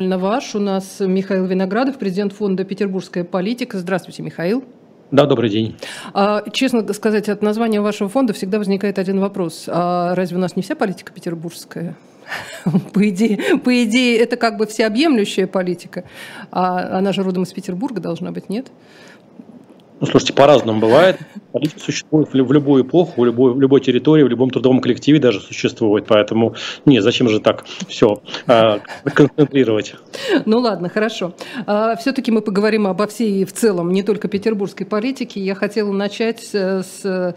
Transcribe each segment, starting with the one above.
ваш. У нас Михаил Виноградов, президент фонда «Петербургская политика». Здравствуйте, Михаил. Да, добрый день. А, честно сказать, от названия вашего фонда всегда возникает один вопрос. А разве у нас не вся политика петербургская? По идее, по идее, это как бы всеобъемлющая политика. А она же родом из Петербурга должна быть, нет? Ну, слушайте, по-разному бывает. Политика существует в любую эпоху, в любой, в любой территории, в любом трудовом коллективе даже существует. Поэтому, не, зачем же так все э, концентрировать? Ну ладно, хорошо. А, Все-таки мы поговорим обо всей в целом, не только петербургской политике. Я хотела начать с, э,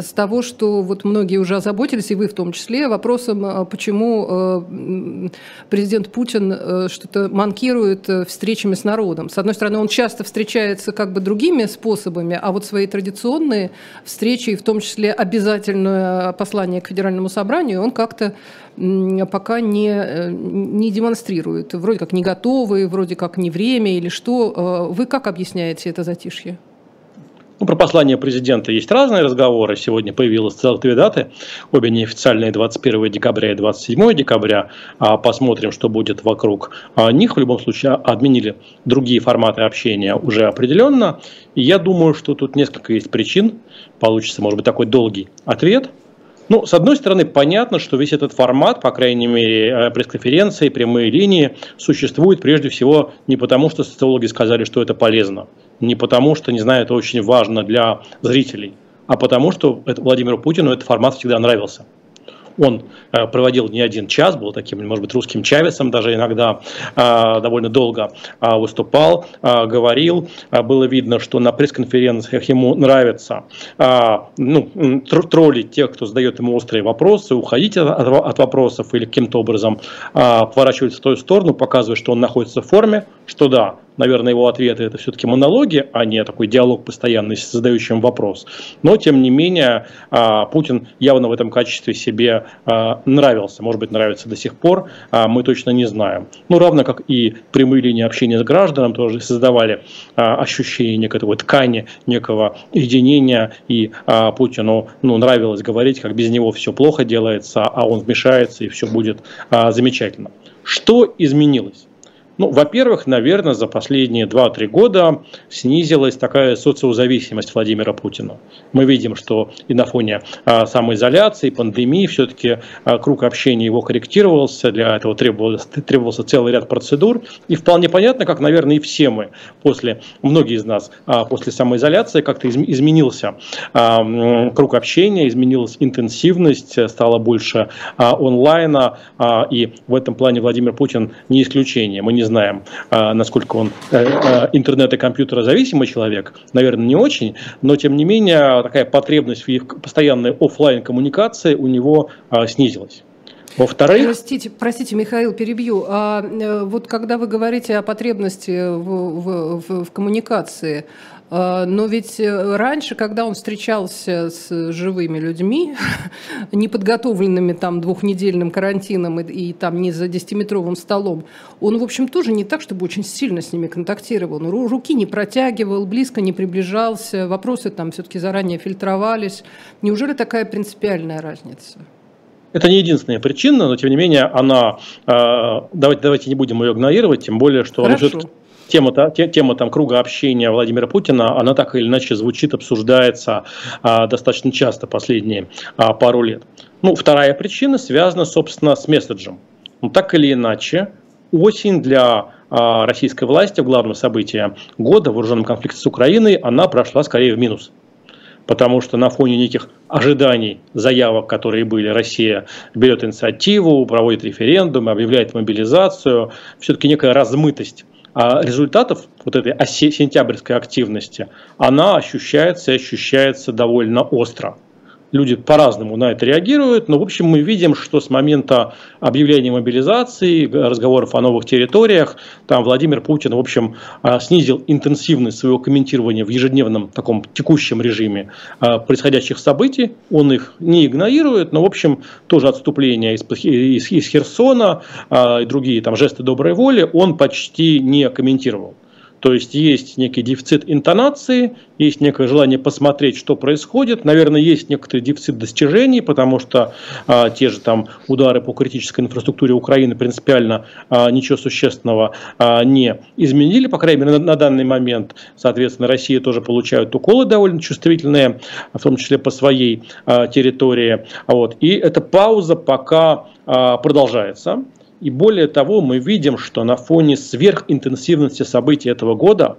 с того, что вот многие уже озаботились, и вы в том числе, вопросом, а, почему э, президент Путин э, что-то манкирует встречами с народом. С одной стороны, он часто встречается как бы другими способами, а вот свои традиционные встречи, в том числе обязательное послание к Федеральному собранию, он как-то пока не, э, не демонстрирует. Вроде как не готовы, вроде как не время или что. Э, вы как объясняете это затишье? Ну, про послание президента есть разные разговоры. Сегодня появилось целых две даты, обе неофициальные, 21 декабря и 27 декабря. А посмотрим, что будет вокруг а, них. В любом случае, отменили другие форматы общения уже определенно. И я думаю, что тут несколько есть причин. Получится, может быть, такой долгий ответ – ну, с одной стороны, понятно, что весь этот формат, по крайней мере, э, пресс-конференции, прямые линии, существует прежде всего не потому, что социологи сказали, что это полезно, не потому, что, не знаю, это очень важно для зрителей, а потому, что Владимиру Путину этот формат всегда нравился. Он э, проводил не один час, был таким, может быть, русским Чавесом даже иногда э, довольно долго э, выступал, говорил. Было видно, что на пресс-конференциях ему нравится ну, троллить тех, кто задает ему острые вопросы, уходить от вопросов или каким-то образом поворачивать в ту сторону, показывая, что он находится в форме, что да, наверное, его ответы это все-таки монологи, а не такой диалог постоянный с задающим вопрос. Но, тем не менее, а, Путин явно в этом качестве себе а, нравился. Может быть, нравится до сих пор, а, мы точно не знаем. Ну, равно как и прямые линии общения с гражданами тоже создавали ощущение некого ткани, некого единения, и Путину ну, нравилось говорить, как без него все плохо делается, а он вмешается, и все будет замечательно. Что изменилось? Ну, во-первых, наверное, за последние 2-3 года снизилась такая социозависимость Владимира Путина. Мы видим, что и на фоне а, самоизоляции, пандемии все-таки а, круг общения его корректировался, для этого требовался, требовался целый ряд процедур. И вполне понятно, как, наверное, и все мы после, многие из нас а, после самоизоляции как-то из, изменился а, круг общения, изменилась интенсивность, стало больше а, онлайна, а, и в этом плане Владимир Путин не исключение. Мы не знаем, а, насколько он э, э, интернет и компьютера зависимый человек, наверное, не очень, но тем не менее такая потребность в постоянной офлайн коммуникации у него а, снизилась. Во-вторых... Простите, простите, Михаил, перебью. А э, вот когда вы говорите о потребности в, в, в, в коммуникации, но ведь э, раньше, когда он встречался с живыми людьми, неподготовленными там двухнедельным карантином и, и там не за десятиметровым столом, он, в общем, тоже не так, чтобы очень сильно с ними контактировал. Он руки не протягивал, близко не приближался, вопросы там все-таки заранее фильтровались. Неужели такая принципиальная разница? Это не единственная причина, но тем не менее она, э, давайте, давайте не будем ее игнорировать, тем более, что Хорошо. он тема, тема там, круга общения Владимира Путина, она так или иначе звучит, обсуждается а, достаточно часто последние а, пару лет. Ну, вторая причина связана, собственно, с месседжем. Ну, так или иначе, осень для а, российской власти, главное событие года, вооруженном конфликте с Украиной, она прошла скорее в минус потому что на фоне неких ожиданий, заявок, которые были, Россия берет инициативу, проводит референдум, объявляет мобилизацию, все-таки некая размытость результатов вот этой сентябрьской активности, она ощущается и ощущается довольно остро люди по-разному на это реагируют, но в общем мы видим, что с момента объявления мобилизации, разговоров о новых территориях, там Владимир Путин, в общем, а, снизил интенсивность своего комментирования в ежедневном таком текущем режиме а, происходящих событий, он их не игнорирует, но в общем тоже отступление из, из, из Херсона а, и другие там жесты доброй воли он почти не комментировал. То есть есть некий дефицит интонации, есть некое желание посмотреть, что происходит. Наверное, есть некоторый дефицит достижений, потому что а, те же там удары по критической инфраструктуре Украины принципиально а, ничего существенного а, не изменили, по крайней мере, на, на данный момент. Соответственно, Россия тоже получает уколы довольно чувствительные, в том числе по своей а, территории. Вот. И эта пауза пока а, продолжается. И более того, мы видим, что на фоне сверхинтенсивности событий этого года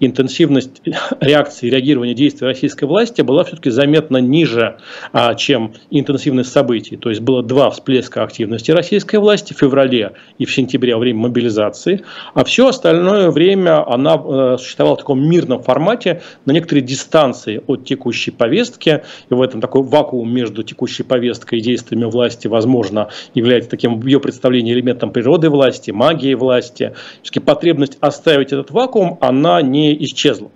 интенсивность реакции, реагирования действий российской власти была все-таки заметно ниже, а, чем интенсивность событий. То есть было два всплеска активности российской власти в феврале и в сентябре во время мобилизации, а все остальное время она э, существовала в таком мирном формате, на некоторой дистанции от текущей повестки, и в этом такой вакуум между текущей повесткой и действиями власти, возможно, является таким в ее представлении элементом природы власти, магии власти. Все-таки потребность оставить этот вакуум, она не не исчезла.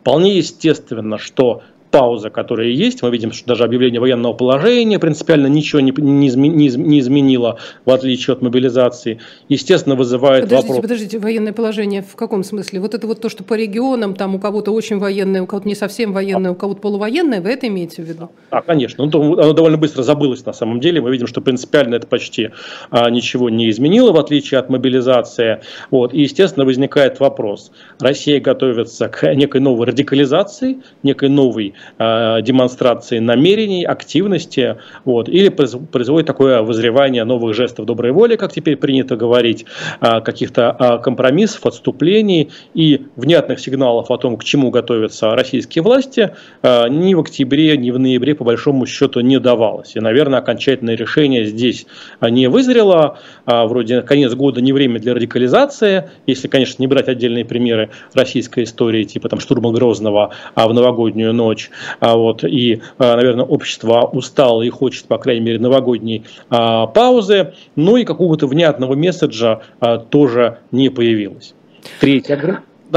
Вполне естественно, что пауза, которая есть. Мы видим, что даже объявление военного положения принципиально ничего не, не, не изменило, в отличие от мобилизации. Естественно, вызывает подождите, вопрос. Подождите, военное положение в каком смысле? Вот это вот то, что по регионам, там у кого-то очень военное, у кого-то не совсем военное, у кого-то полувоенное, вы это имеете в виду? А, конечно. Ну, оно довольно быстро забылось на самом деле. Мы видим, что принципиально это почти а, ничего не изменило, в отличие от мобилизации. Вот. И, естественно, возникает вопрос. Россия готовится к некой новой радикализации, некой новой Э, демонстрации намерений, активности, вот, или производит такое возревание новых жестов доброй воли, как теперь принято говорить, э, каких-то э, компромиссов, отступлений и внятных сигналов о том, к чему готовятся российские власти, ни в октябре, ни в ноябре по большому счету не давалось. И, наверное, окончательное решение здесь не вызрело. Вроде конец года не время для радикализации, если, конечно, не брать отдельные примеры российской истории, типа там штурма Грозного в новогоднюю ночь, а вот, и, а, наверное, общество устало и хочет, по крайней мере, новогодней а, паузы, но и какого-то внятного месседжа тоже не появилось. Третье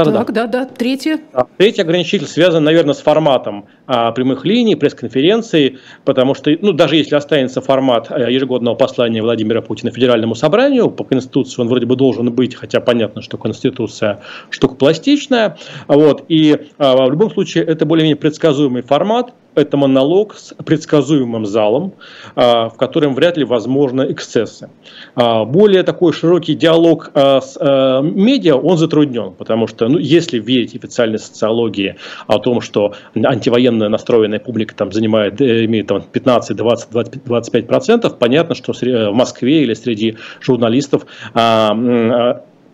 да, так, да, да, да. Третье. Третий ограничитель связан, наверное, с форматом а, прямых линий, пресс-конференций, потому что, ну, даже если останется формат а, ежегодного послания Владимира Путина Федеральному собранию, по Конституции он вроде бы должен быть, хотя понятно, что Конституция штука пластичная, вот, и а, в любом случае это более-менее предсказуемый формат, это монолог с предсказуемым залом, а, в котором вряд ли возможны эксцессы. А, более такой широкий диалог а, с медиа, он затруднен, потому что, ну, если верить официальной социологии о том, что антивоенно настроенная публика там занимает, э, имеет там 15, 20, 25 процентов, понятно, что в Москве или среди журналистов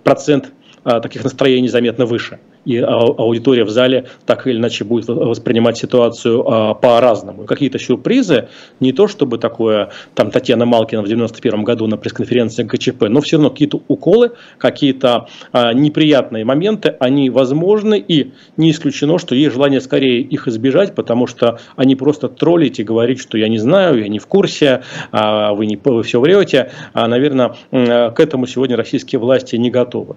процент таких настроений заметно выше и аудитория в зале так или иначе будет воспринимать ситуацию а, по-разному. Какие-то сюрпризы, не то чтобы такое, там Татьяна Малкина в 91 году на пресс-конференции ГЧП, но все равно какие-то уколы, какие-то а, неприятные моменты, они возможны, и не исключено, что есть желание скорее их избежать, потому что они просто троллить и говорить, что я не знаю, я не в курсе, а, вы, не, вы все врете. А, наверное, к этому сегодня российские власти не готовы.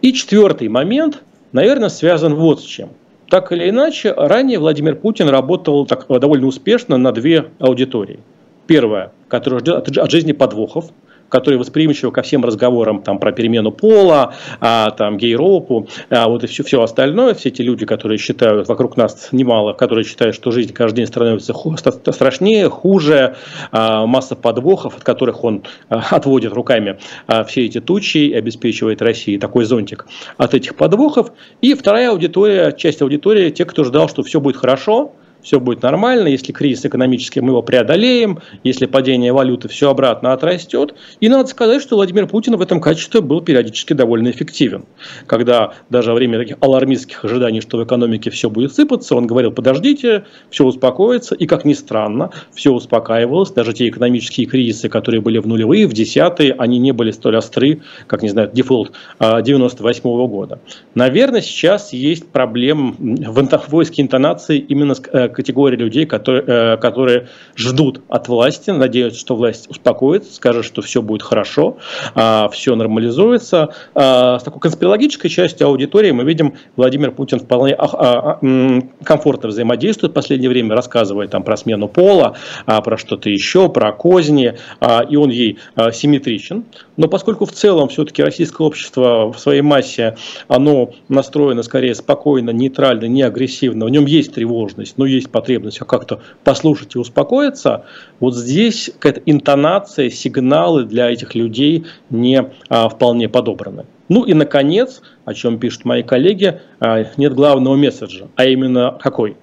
И четвертый момент – наверное, связан вот с чем. Так или иначе, ранее Владимир Путин работал так, довольно успешно на две аудитории. Первая, которая ждет от жизни подвохов, которые восприимчивы ко всем разговорам там, про перемену пола, а, там, гейропу, а, вот и все, все остальное, все эти люди, которые считают, вокруг нас немало, которые считают, что жизнь каждый день становится ху, страшнее, хуже, а, масса подвохов, от которых он а, отводит руками а, все эти тучи и обеспечивает России такой зонтик от этих подвохов. И вторая аудитория, часть аудитории, те, кто ждал, что все будет хорошо, все будет нормально, если кризис экономический, мы его преодолеем, если падение валюты, все обратно отрастет. И надо сказать, что Владимир Путин в этом качестве был периодически довольно эффективен. Когда даже во время таких алармистских ожиданий, что в экономике все будет сыпаться, он говорил, подождите, все успокоится. И, как ни странно, все успокаивалось. Даже те экономические кризисы, которые были в нулевые, в десятые, они не были столь остры, как, не знаю, дефолт 98 -го года. Наверное, сейчас есть проблем в войске интонации именно к категория людей, которые, э, которые ждут от власти, надеются, что власть успокоится, скажет, что все будет хорошо, а, все нормализуется. А, с такой конспирологической частью аудитории мы видим, Владимир Путин вполне а, комфортно взаимодействует в последнее время, рассказывает там про смену пола, про что-то еще, про козни, и он ей симметричен. Но поскольку в целом все-таки российское общество в своей массе, оно настроено скорее спокойно, нейтрально, не агрессивно, в нем есть тревожность, но есть потребность как-то послушать и успокоиться, вот здесь какая-то интонация, сигналы для этих людей не а, вполне подобраны. Ну и, наконец, о чем пишут мои коллеги, а, нет главного месседжа, а именно какой?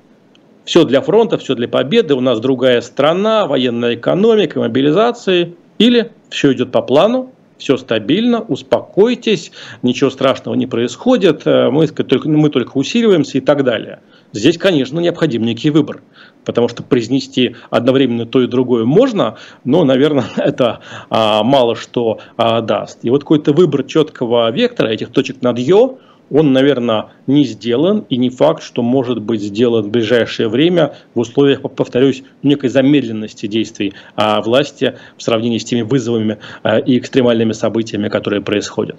Все для фронта, все для победы, у нас другая страна, военная экономика, мобилизации, или все идет по плану, все стабильно, успокойтесь, ничего страшного не происходит, э, мы мы только усиливаемся и так далее. Здесь, конечно, необходим некий выбор, потому что произнести одновременно то и другое можно, но, наверное, это а, мало что а, даст. И вот какой-то выбор четкого вектора этих точек над «ё», он, наверное, не сделан, и не факт, что может быть сделан в ближайшее время в условиях, повторюсь, некой замедленности действий а, власти в сравнении с теми вызовами а, и экстремальными событиями, которые происходят.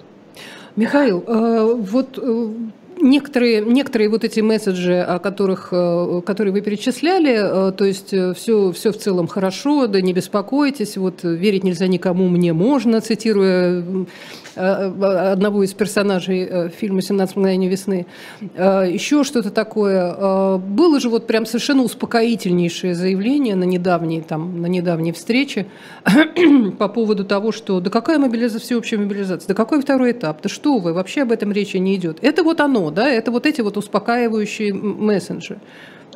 Михаил, э, вот э, некоторые, некоторые вот эти месседжи, о которых, э, которые вы перечисляли, то есть все, все в целом хорошо, да не беспокойтесь, вот верить нельзя никому, мне можно, цитируя Э, э, одного из персонажей э, фильма «17 мгновений весны», еще что-то такое. Было же вот прям совершенно успокоительнейшее заявление на недавней, там, на недавней встрече по поводу того, что да какая мобилизация, всеобщая мобилизация, да какой второй этап, да что вы, вообще об этом речи не идет. Это вот оно, да, это вот эти вот успокаивающие мессенджеры.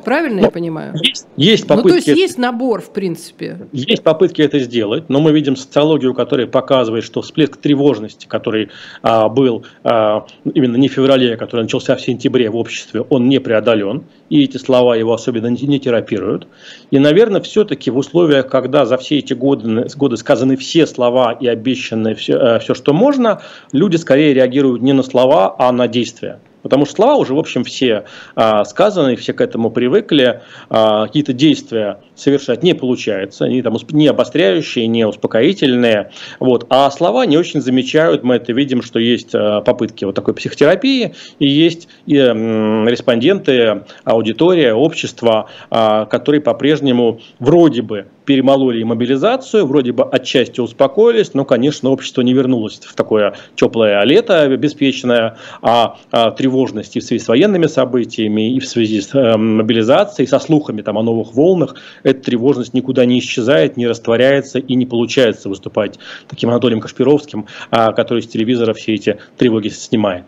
Правильно ну, я понимаю? Есть, есть попытки. Ну, то есть есть набор, в принципе. Есть попытки это сделать, но мы видим социологию, которая показывает, что всплеск тревожности, который а, был а, именно не в феврале, а который начался в сентябре в обществе, он не преодолен, и эти слова его особенно не, не терапируют. И, наверное, все-таки в условиях, когда за все эти годы, годы сказаны все слова и обещаны все, все, что можно, люди скорее реагируют не на слова, а на действия. Потому что слова уже, в общем, все а, сказаны, все к этому привыкли, а, какие-то действия совершать не получается, они там не обостряющие, не успокоительные, вот, а слова не очень замечают, мы это видим, что есть а, попытки вот такой психотерапии, и есть и, м, респонденты, аудитория, общество, а, которые по-прежнему вроде бы перемололи мобилизацию, вроде бы отчасти успокоились, но, конечно, общество не вернулось в такое теплое лето беспечное, а, а тревожность и в связи с военными событиями, и в связи с э, мобилизацией, со слухами там, о новых волнах, эта тревожность никуда не исчезает, не растворяется и не получается выступать таким Анатолием Кашпировским, а, который с телевизора все эти тревоги снимает.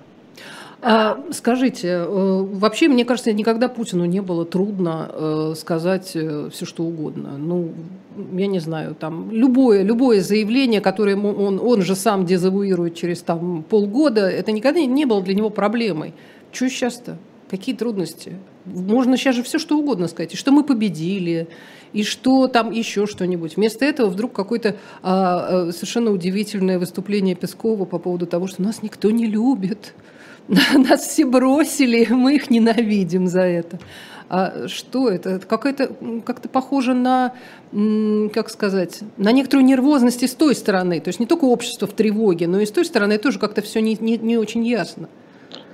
А, скажите, э, вообще, мне кажется, никогда Путину не было трудно э, сказать э, все, что угодно. Ну, я не знаю, там, любое, любое заявление, которое он, он же сам дезавуирует через там, полгода, это никогда не было для него проблемой. Что сейчас-то? Какие трудности? Можно сейчас же все, что угодно сказать. И что мы победили, и что там еще что-нибудь. Вместо этого вдруг какое-то а, совершенно удивительное выступление Пескова по поводу того, что нас никто не любит. Нас все бросили, мы их ненавидим за это. А что это? Это какое-то как-то похоже на, как сказать, на некоторую нервозность и с той стороны. То есть не только общество в тревоге, но и с той стороны тоже как-то все не, не, не очень ясно.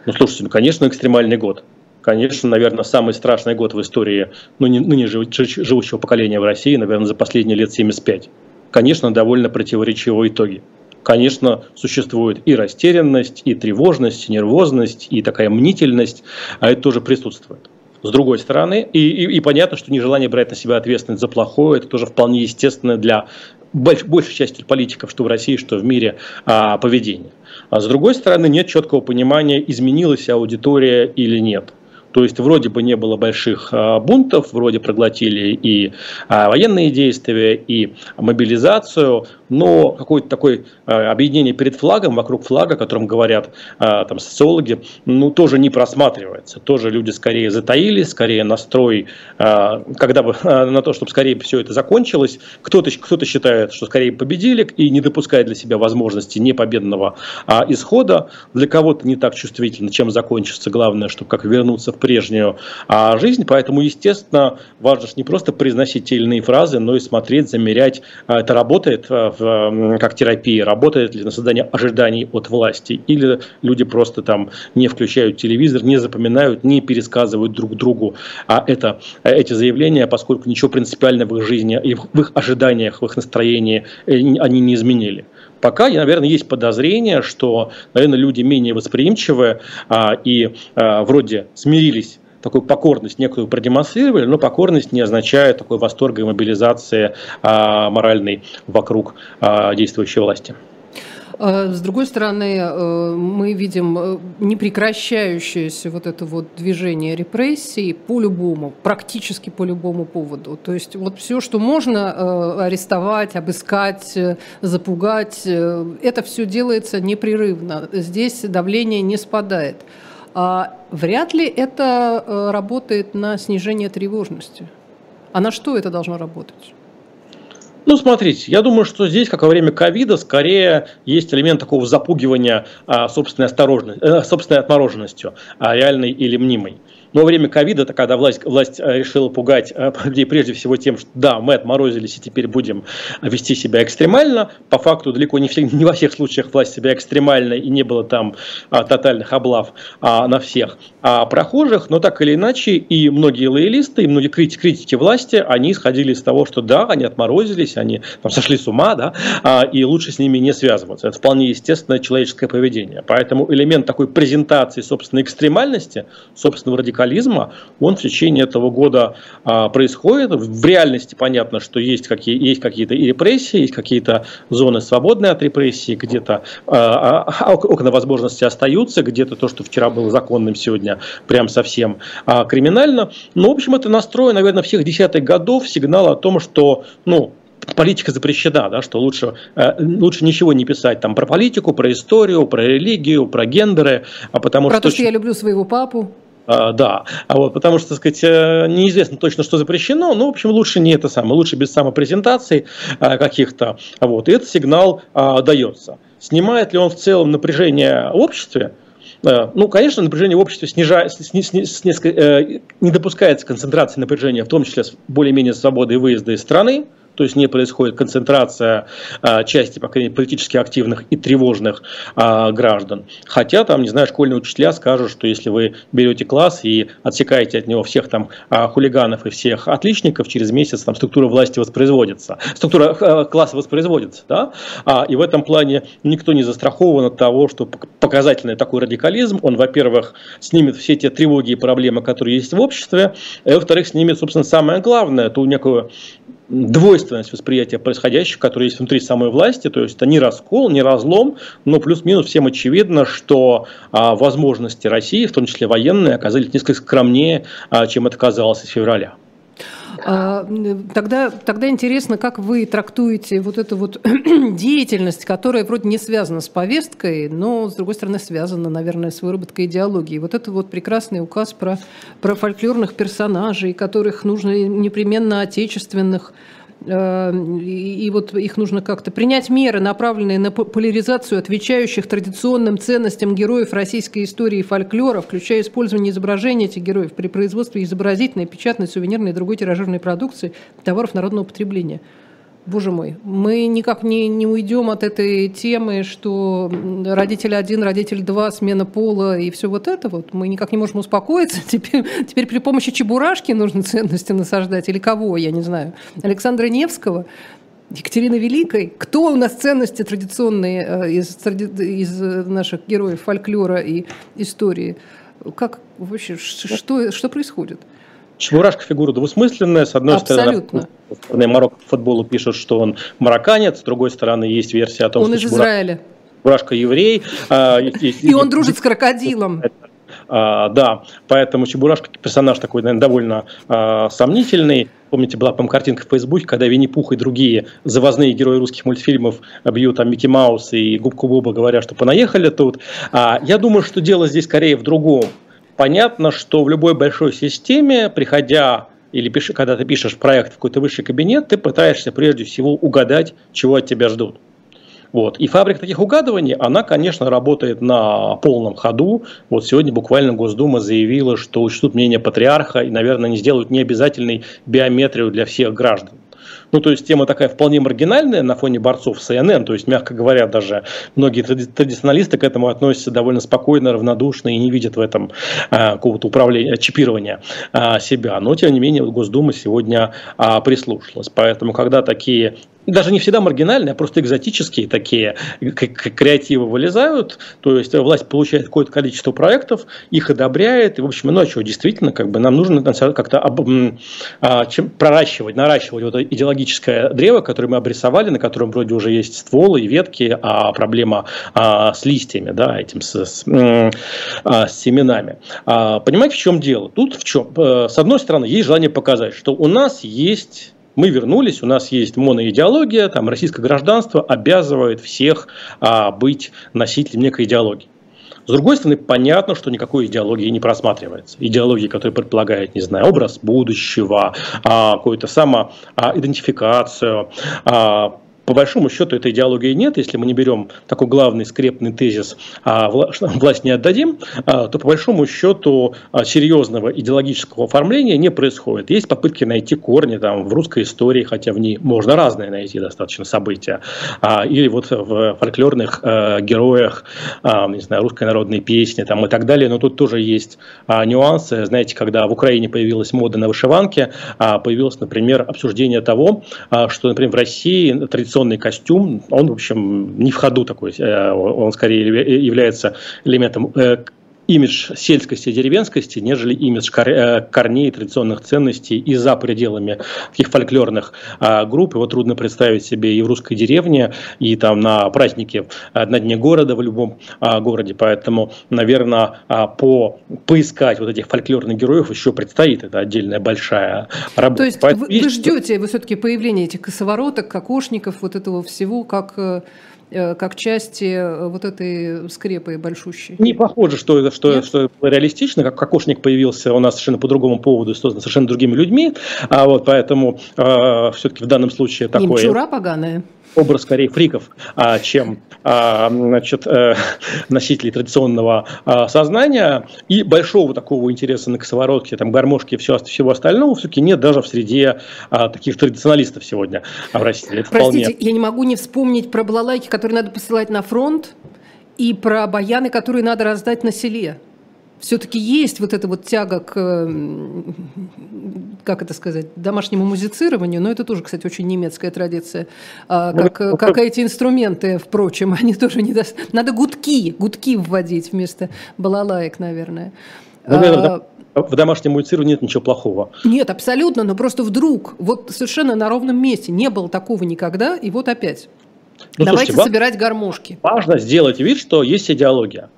Ну, слушайте, ну, конечно, экстремальный год. Конечно, наверное, самый страшный год в истории ну, не, ныне живущего поколения в России, наверное, за последние лет 75. Конечно, довольно противоречивые итоги конечно, существует и растерянность, и тревожность, и нервозность, и такая мнительность, а это тоже присутствует. С другой стороны, и, и, и понятно, что нежелание брать на себя ответственность за плохое, это тоже вполне естественно для больш, большей части политиков, что в России, что в мире, а, поведения. А с другой стороны, нет четкого понимания, изменилась аудитория или нет. То есть вроде бы не было больших а, бунтов, вроде проглотили и а, военные действия, и мобилизацию, но какое-то такое объединение перед флагом, вокруг флага, о котором говорят там, социологи, ну, тоже не просматривается. Тоже люди скорее затаились, скорее настрой, когда бы на то, чтобы скорее все это закончилось. Кто-то кто считает, что скорее победили и не допускает для себя возможности непобедного исхода. Для кого-то не так чувствительно, чем закончится. Главное, чтобы как вернуться в прежнюю жизнь. Поэтому, естественно, важно не просто произносить те или иные фразы, но и смотреть, замерять, это работает как терапия, работает ли на создание ожиданий от власти, или люди просто там не включают телевизор, не запоминают, не пересказывают друг другу а это, эти заявления, поскольку ничего принципиального в их жизни и в их ожиданиях, в их настроении э, они не изменили. Пока, наверное, есть подозрение, что, наверное, люди менее восприимчивые а, и а, вроде смирились такую покорность некую продемонстрировали, но покорность не означает такой восторга и мобилизации а, моральной вокруг а, действующей власти. А, с другой стороны, э, мы видим э, непрекращающееся вот это вот движение репрессий по любому, практически по любому поводу. То есть вот все, что можно э, арестовать, обыскать, запугать, это все делается непрерывно. Здесь давление не спадает. А вряд ли это работает на снижение тревожности. А на что это должно работать? Ну, смотрите, я думаю, что здесь, как во время ковида, скорее есть элемент такого запугивания а, собственной, осторожности, э, собственной отмороженностью, а, реальной или мнимой. Но во время ковида, когда власть, власть э, решила пугать э, людей прежде всего тем, что да, мы отморозились и теперь будем вести себя экстремально, по факту далеко не, все, не во всех случаях власть себя экстремально и не было там а, тотальных облав а, на всех а, прохожих, но так или иначе и многие лоялисты, и многие критики, критики власти, они исходили из того, что да, они отморозились, они там, сошли с ума, да, а, и лучше с ними не связываться. Это вполне естественное человеческое поведение. Поэтому элемент такой презентации собственной экстремальности, собственного радикализма, радикализма, он в течение этого года а, происходит. В реальности понятно, что есть, какие, есть какие-то и репрессии, есть какие-то зоны свободные от репрессий, где-то а, а, окна возможности остаются, где-то то, что вчера было законным, сегодня прям совсем а, криминально. Но, в общем, это настрой, наверное, всех десятых годов, сигнал о том, что, ну, политика запрещена, да, что лучше, э, лучше ничего не писать там про политику, про историю, про религию, про гендеры, а потому про что... Про то, что я люблю своего папу. А, да, а вот, потому что, так сказать, э, неизвестно точно, что запрещено, но, в общем, лучше не это самое, лучше без самопрезентаций а, каких-то, вот, и этот сигнал а, дается. Снимает ли он в целом напряжение в обществе? Э, ну, конечно, напряжение в обществе снижает, сни, сни, сни, э, не допускается концентрации напряжения, в том числе более-менее свободой выезда из страны, то есть не происходит концентрация а, части, по крайней мере, политически активных и тревожных а, граждан. Хотя там, не знаю, школьные учителя скажут, что если вы берете класс и отсекаете от него всех там а, хулиганов и всех отличников, через месяц там структура власти воспроизводится, структура а, класса воспроизводится, да, а, и в этом плане никто не застрахован от того, что показательный такой радикализм, он, во-первых, снимет все те тревоги и проблемы, которые есть в обществе, и, во-вторых, снимет, собственно, самое главное, ту некую двойственность восприятия происходящего, которое есть внутри самой власти, то есть это не раскол, не разлом, но плюс-минус всем очевидно, что а, возможности России, в том числе военные, оказались несколько скромнее, а, чем это казалось из февраля. А, тогда, тогда интересно, как вы трактуете вот эту вот деятельность, которая вроде не связана с повесткой, но, с другой стороны, связана, наверное, с выработкой идеологии. Вот это вот прекрасный указ про, про фольклорных персонажей, которых нужно непременно отечественных, и вот их нужно как-то принять меры, направленные на поляризацию отвечающих традиционным ценностям героев российской истории и фольклора, включая использование изображений этих героев при производстве изобразительной, печатной, сувенирной и другой тиражирной продукции товаров народного потребления. Боже мой, мы никак не, не уйдем от этой темы, что родитель один, родитель два, смена пола и все вот это вот. Мы никак не можем успокоиться. Теперь, теперь при помощи чебурашки нужно ценности насаждать. Или кого, я не знаю. Александра Невского, Екатерины Великой. Кто у нас ценности традиционные э, из, из наших героев фольклора и истории? Как вообще, что, что происходит? Чебурашка фигура двусмысленная. С одной Абсолютно. стороны, Марокко по футболу пишет, что он марокканец. С другой стороны, есть версия о том, он что из Чебурашка, Израиля. Чебурашка еврей. А, и он дружит с крокодилом. А, да, поэтому Чебурашка персонаж такой, наверное, довольно а, сомнительный. Помните, была, по картинка в Фейсбуке, когда Винни-Пух и другие завозные герои русских мультфильмов бьют там Микки Маус и Губку Буба, говоря, что понаехали тут. А, я думаю, что дело здесь скорее в другом. Понятно, что в любой большой системе, приходя или пиши, когда ты пишешь проект в какой-то высший кабинет, ты пытаешься прежде всего угадать, чего от тебя ждут. Вот. И фабрика таких угадываний, она, конечно, работает на полном ходу. Вот сегодня буквально Госдума заявила, что учтут мнение патриарха и, наверное, не сделают необязательной биометрию для всех граждан. Ну, то есть тема такая вполне маргинальная на фоне борцов с ИНН, то есть, мягко говоря, даже многие традиционалисты к этому относятся довольно спокойно, равнодушно и не видят в этом а, какого-то управления, чипирования а, себя. Но, тем не менее, Госдума сегодня а, прислушалась. Поэтому, когда такие даже не всегда маргинальные, а просто экзотические такие креативы вылезают. То есть власть получает какое-то количество проектов, их одобряет. И, в общем, ну а что, действительно, как бы нам нужно как-то а, чем проращивать, наращивать вот это идеологическое древо, которое мы обрисовали, на котором вроде уже есть стволы и ветки, а проблема а, с листьями, да, этим с, с, а, с семенами. А, понимаете, в чем дело? Тут в чем? Э, с одной стороны, есть желание показать, что у нас есть мы вернулись, у нас есть моноидеология, там российское гражданство обязывает всех а, быть носителем некой идеологии. С другой стороны, понятно, что никакой идеологии не просматривается. Идеология, которая предполагает, не знаю, образ будущего, а, какую-то самоидентификацию, а, по большому счету этой идеологии нет. Если мы не берем такой главный скрепный тезис а, «власть не отдадим», а, то по большому счету а, серьезного идеологического оформления не происходит. Есть попытки найти корни там, в русской истории, хотя в ней можно разные найти достаточно события. Или вот в фольклорных героях, не знаю, русской народной песни там, и так далее. Но тут тоже есть нюансы. Знаете, когда в Украине появилась мода на вышиванке, появилось, например, обсуждение того, что, например, в России традиционно традиционный костюм, он, в общем, не в ходу такой, э, он скорее является элементом э, имидж сельскости и деревенскости, нежели имидж э, корней традиционных ценностей и за пределами таких фольклорных а, групп. Его трудно представить себе и в русской деревне, и там на празднике на дне города в любом а, городе. Поэтому, наверное, а, по, поискать вот этих фольклорных героев еще предстоит. Это отдельная большая работа. То есть Поэтому вы, вы ждете вы все-таки появления этих косовороток, кокошников, вот этого всего, как э, Э, как части э, вот этой скрепы большущей. Не похоже, что что, что реалистично, как кокошник появился у нас совершенно по другому поводу, создан совершенно другими людьми, а вот поэтому э, все-таки в данном случае такое... Немчура поганая образ скорее фриков, а, чем а, значит, э, носителей традиционного а, сознания. И большого такого интереса на косоворотке, там, гармошки и все, всего остального все-таки нет даже в среде таких традиционалистов сегодня в России. Это Простите, вполне... я не могу не вспомнить про балалайки, которые надо посылать на фронт, и про баяны, которые надо раздать на селе все-таки есть вот эта вот тяга к, как это сказать, домашнему музицированию, но это тоже, кстати, очень немецкая традиция. А, ну, как, как эти инструменты, впрочем, они тоже не даст. Надо гудки, гудки вводить вместо балалаек, наверное. Ну, а, в домашнем музицировании нет ничего плохого. Нет, абсолютно, но просто вдруг, вот совершенно на ровном месте, не было такого никогда, и вот опять. Ну, Давайте слушайте, собирать гармошки. Важно сделать вид, что есть идеология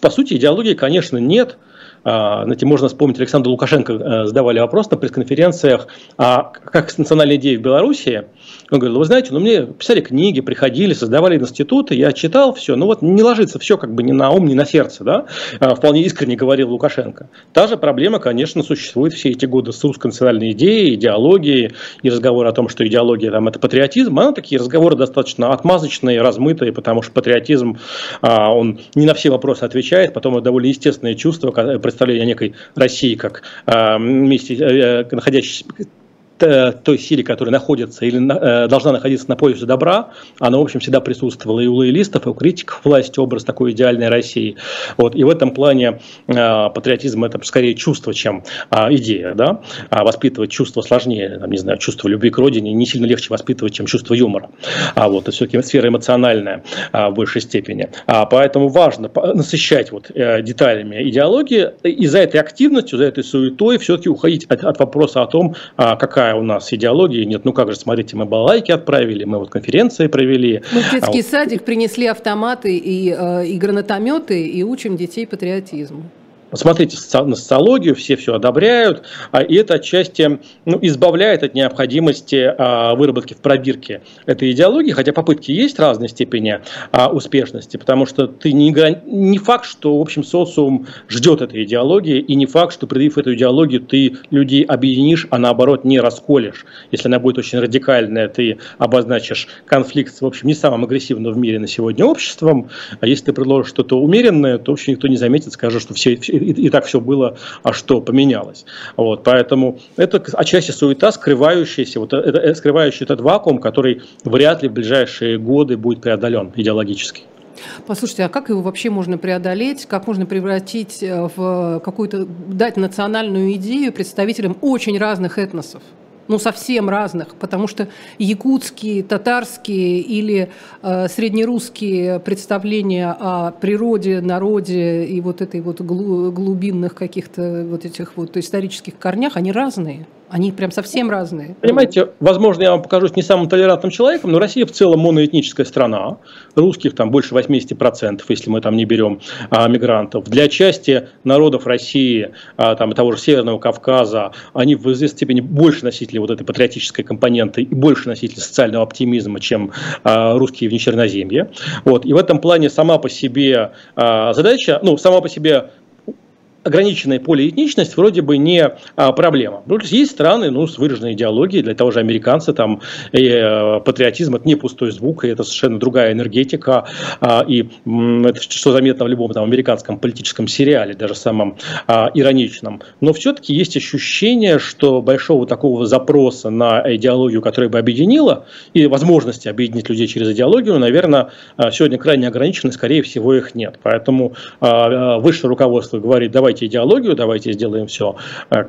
по сути, идеологии, конечно, нет. А, знаете, можно вспомнить, Александр Лукашенко э, задавали вопрос на пресс-конференциях, а как с национальной идеей в Беларуси, он говорил, вы знаете, ну мне писали книги, приходили, создавали институты, я читал все, но вот не ложится все как бы ни на ум, ни на сердце, да, а, вполне искренне говорил Лукашенко. Та же проблема, конечно, существует все эти годы с русской национальной идеей, идеологией, и разговор о том, что идеология там это патриотизм, она такие разговоры достаточно отмазочные, размытые, потому что патриотизм, а, он не на все вопросы отвечает, потом это довольно естественное чувство, представление некой России как а, месте, э, находящейся той силе, которая находится или э, должна находиться на поясе добра, она, в общем, всегда присутствовала и у лоялистов, и у критиков власти, образ такой идеальной России. Вот. И в этом плане э, патриотизм – это скорее чувство, чем э, идея. Да? А воспитывать чувство сложнее, там, не знаю, чувство любви к родине не сильно легче воспитывать, чем чувство юмора. А вот, это все-таки сфера эмоциональная а, в большей степени. А, поэтому важно насыщать вот, э, деталями идеологии, и за этой активностью, за этой суетой все-таки уходить от, от вопроса о том, а, какая какая у нас идеология, нет, ну как же, смотрите, мы балалайки отправили, мы вот конференции провели. Мы в детский а садик принесли автоматы и, э, и гранатометы и учим детей патриотизму. Смотрите на социологию, все все одобряют, а, и это отчасти ну, избавляет от необходимости а, выработки в пробирке этой идеологии, хотя попытки есть разной степени а, успешности, потому что ты не, не факт, что в общем социум ждет этой идеологии, и не факт, что предъявив эту идеологию, ты людей объединишь, а наоборот не расколешь. Если она будет очень радикальная, ты обозначишь конфликт с, в общем, не самым агрессивным в мире на сегодня обществом, а если ты предложишь что-то умеренное, то, в общем, никто не заметит, скажет, что все и, и так все было, а что поменялось. Вот, поэтому это отчасти суета, скрывающаяся, вот это, э, скрывающий этот вакуум, который вряд ли в ближайшие годы будет преодолен идеологически. Послушайте, а как его вообще можно преодолеть? Как можно превратить э, в какую-то, дать национальную идею представителям очень разных этносов? Ну, совсем разных, потому что якутские, татарские или э, среднерусские представления о природе, народе и вот этой вот глубинных каких-то вот этих вот исторических корнях, они разные. Они прям совсем разные. Понимаете, возможно, я вам покажусь не самым толерантным человеком, но Россия в целом моноэтническая страна. Русских там больше 80%, если мы там не берем а, мигрантов. Для части народов России, а, там, того же Северного Кавказа, они в известной степени больше носители вот этой патриотической компоненты и больше носители социального оптимизма, чем а, русские в Нечерноземье. Вот. И в этом плане сама по себе а, задача, ну, сама по себе ограниченная полиэтничность вроде бы не а, проблема. Ну, то есть, есть страны ну, с выраженной идеологией, для того же американца там э, патриотизм это не пустой звук, и это совершенно другая энергетика, а, и м, это что заметно в любом там, американском политическом сериале, даже самом а, ироничном. Но все-таки есть ощущение, что большого такого запроса на идеологию, которая бы объединила, и возможности объединить людей через идеологию, наверное, а, сегодня крайне ограничены, скорее всего, их нет. Поэтому а, а высшее руководство говорит, давайте давайте идеологию, давайте сделаем все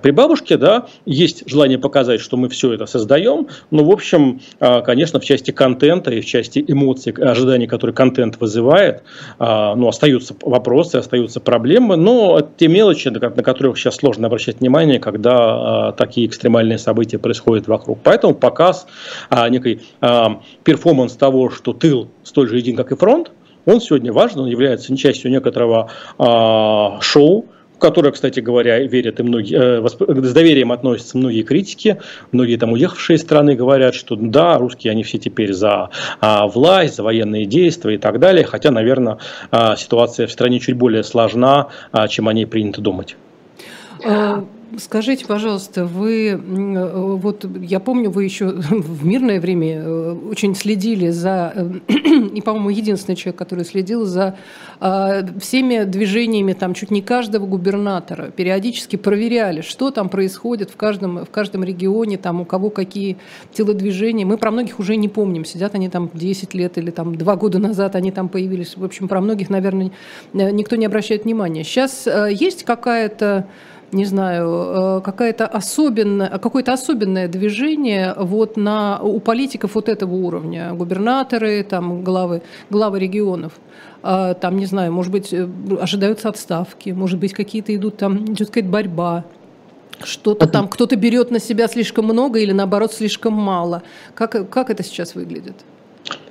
при бабушке, да, есть желание показать, что мы все это создаем, но, в общем, а, конечно, в части контента и в части эмоций, ожиданий, которые контент вызывает, а, ну, остаются вопросы, остаются проблемы, но те мелочи, на которых сейчас сложно обращать внимание, когда а, такие экстремальные события происходят вокруг. Поэтому показ некий перформанс того, что тыл столь же един, как и фронт, он сегодня важен, он является частью некоторого шоу, которой, кстати говоря, верят и многие, э, с доверием относятся многие критики, многие там уехавшие из страны говорят, что да, русские, они все теперь за а, власть, за военные действия и так далее, хотя, наверное, а, ситуация в стране чуть более сложна, а, чем о ней принято думать. А, Скажите, пожалуйста, вы, э, вот я помню, вы еще в мирное время э, очень следили за, э, и, по-моему, единственный человек, который следил за всеми движениями там чуть не каждого губернатора, периодически проверяли, что там происходит в каждом, в каждом регионе, там у кого какие телодвижения. Мы про многих уже не помним, сидят они там 10 лет или там 2 года назад они там появились. В общем, про многих, наверное, никто не обращает внимания. Сейчас есть какая-то не знаю, э, какая-то особенная, какое-то особенное движение вот на, у политиков вот этого уровня, губернаторы, там, главы, главы регионов, а, там, не знаю, может быть, э, ожидаются отставки, может быть, какие-то идут там, идет какая-то борьба, что-то там, кто-то берет на себя слишком много или наоборот слишком мало. Как, как это сейчас выглядит?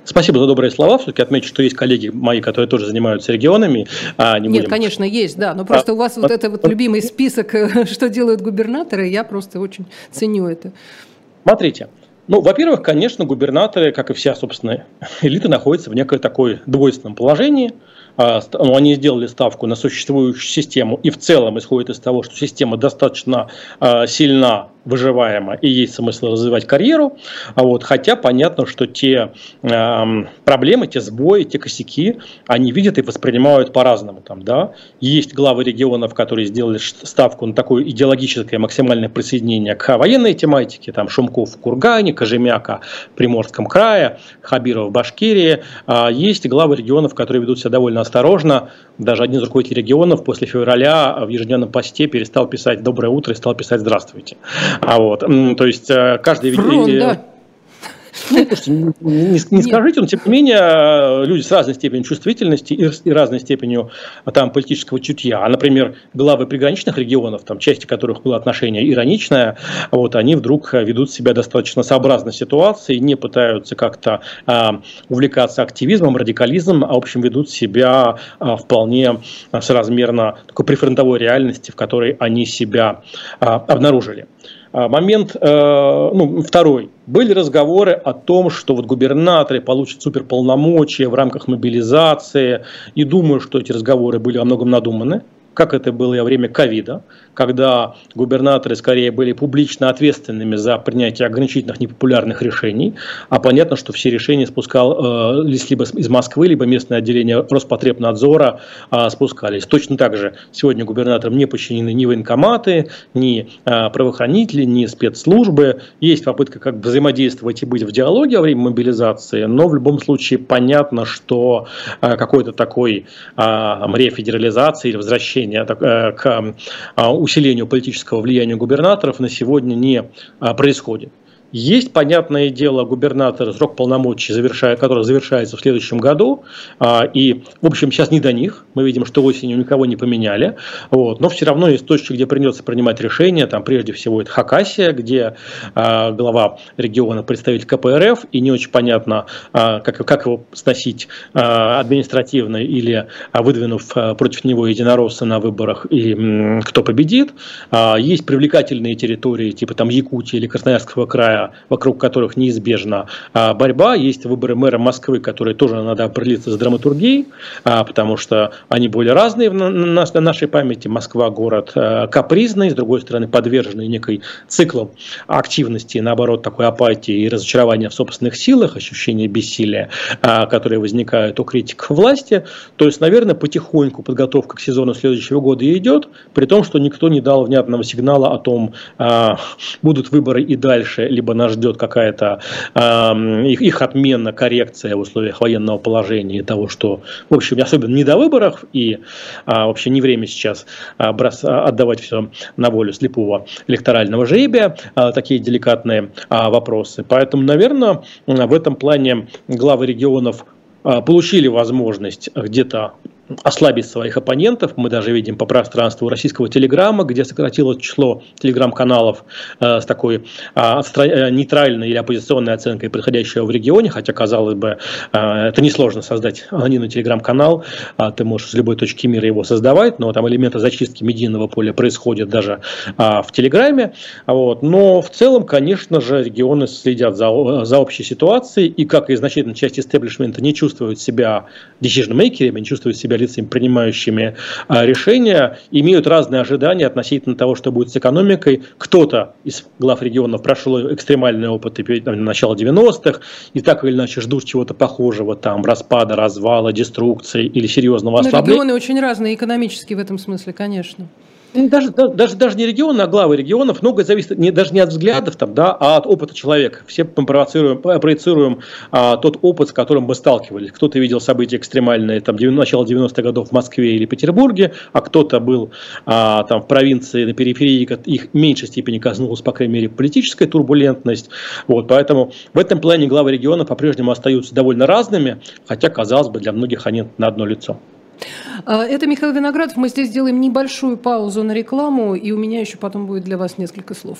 Спасибо за добрые слова. Все-таки отмечу, что есть коллеги мои, которые тоже занимаются регионами. А не Нет, будем... конечно, есть, да. Но просто а, у вас а, вот это вот любимый список, что делают губернаторы, я просто очень ценю это. Смотрите, ну, во-первых, конечно, губернаторы, как и вся, собственно, элита, находятся в некой такой двойственном положении – а, ну, они сделали ставку на существующую систему и в целом исходит из того, что система достаточно а, сильна, выживаема и есть смысл развивать карьеру. А вот, хотя понятно, что те э, проблемы, те сбои, те косяки, они видят и воспринимают по-разному. Там, да? Есть главы регионов, которые сделали ставку на такое идеологическое максимальное присоединение к военной тематике. Там Шумков в Кургане, Кожемяка в Приморском крае, Хабиров в Башкирии. А есть главы регионов, которые ведут себя довольно осторожно. Даже один из руководителей регионов после февраля в ежедневном посте перестал писать «доброе утро» и стал писать «здравствуйте». А вот, то есть э, каждый... Фрон, да. Ну, слушайте, не, не, не скажите, но тем не менее люди с разной степенью чувствительности и, и разной степенью там, политического чутья. А, например, главы приграничных регионов, там, части которых было отношение ироничное, вот, они вдруг ведут себя достаточно сообразно ситуации, не пытаются как-то а, увлекаться активизмом, радикализмом, а, в общем, ведут себя а, вполне соразмерно такой прифронтовой реальности, в которой они себя а, обнаружили. А, момент э, ну, второй. Были разговоры о том, что вот губернаторы получат суперполномочия в рамках мобилизации. И думаю, что эти разговоры были во многом надуманы как это было во время ковида, когда губернаторы скорее были публично ответственными за принятие ограничительных непопулярных решений, а понятно, что все решения спускал э, либо из Москвы, либо местное отделение Роспотребнадзора э, спускались. Точно так же сегодня губернаторам не подчинены ни военкоматы, ни э, правоохранители, ни спецслужбы. Есть попытка как бы взаимодействовать и быть в диалоге во время мобилизации, но в любом случае понятно, что э, какой-то такой э, рефедерализации или стремление э, к а, усилению политического влияния губернаторов на сегодня не а, происходит. Есть, понятное дело, губернатор, срок полномочий, завершая, который завершается в следующем году. А, и, в общем, сейчас не до них. Мы видим, что осенью никого не поменяли. Вот. Но все равно есть точки, где придется принимать решения. Там, прежде всего, это Хакасия, где а, глава региона представитель КПРФ. И не очень понятно, а, как, как его сносить административно или выдвинув против него единоросса на выборах и кто победит. Есть привлекательные территории, типа там Якутии или Красноярского края, вокруг которых неизбежна а, борьба. Есть выборы мэра Москвы, которые тоже надо определиться с драматургией, а, потому что они более разные в нашей памяти. Москва город а, капризный, с другой стороны подверженный некой циклам активности, наоборот, такой апатии и разочарования в собственных силах, ощущение бессилия, которые возникают у критиков власти. То есть, наверное, потихоньку подготовка к сезону следующего года идет, при том, что никто не дал внятного сигнала о том, будут выборы и дальше, либо либо нас ждет какая-то э, их, их отмена, коррекция в условиях военного положения и того, что, в общем, особенно не до выборов и э, вообще не время сейчас э, брос, отдавать все на волю слепого электорального жребия, э, такие деликатные э, вопросы. Поэтому, наверное, в этом плане главы регионов получили возможность где-то ослабить своих оппонентов. Мы даже видим по пространству российского телеграмма, где сократилось число телеграм-каналов э, с такой а, э, нейтральной или оппозиционной оценкой происходящего в регионе, хотя, казалось бы, э, это несложно создать анонимный телеграм-канал, э, ты можешь с любой точки мира его создавать, но там элементы зачистки медийного поля происходят даже э, в телеграме. Вот. Но в целом, конечно же, регионы следят за, за общей ситуацией, и как и значительная часть истеблишмента не чувствуют себя decision-мейкерами, не чувствуют себя лицами, принимающими а, решения, имеют разные ожидания относительно того, что будет с экономикой. Кто-то из глав регионов прошел экстремальный опыт начала 90-х, и так или иначе ждут чего-то похожего, там, распада, развала, деструкции или серьезного ослабления. регионы очень разные экономически в этом смысле, конечно. Ну, даже, даже, даже не регионы, а главы регионов. Многое зависит не, даже не от взглядов, там, да, а от опыта человека. Все провоцируем, проецируем а, тот опыт, с которым мы сталкивались. Кто-то видел события экстремальные там, начала 90-х годов в Москве или Петербурге, а кто-то был а, там, в провинции, на периферии, их в меньшей степени коснулась, по крайней мере, политическая турбулентность. Вот, поэтому в этом плане главы региона по-прежнему остаются довольно разными, хотя, казалось бы, для многих они на одно лицо. А, это Михаил Виноградов. Мы здесь сделаем небольшую паузу на рекламу, и у меня еще потом будет для вас несколько слов.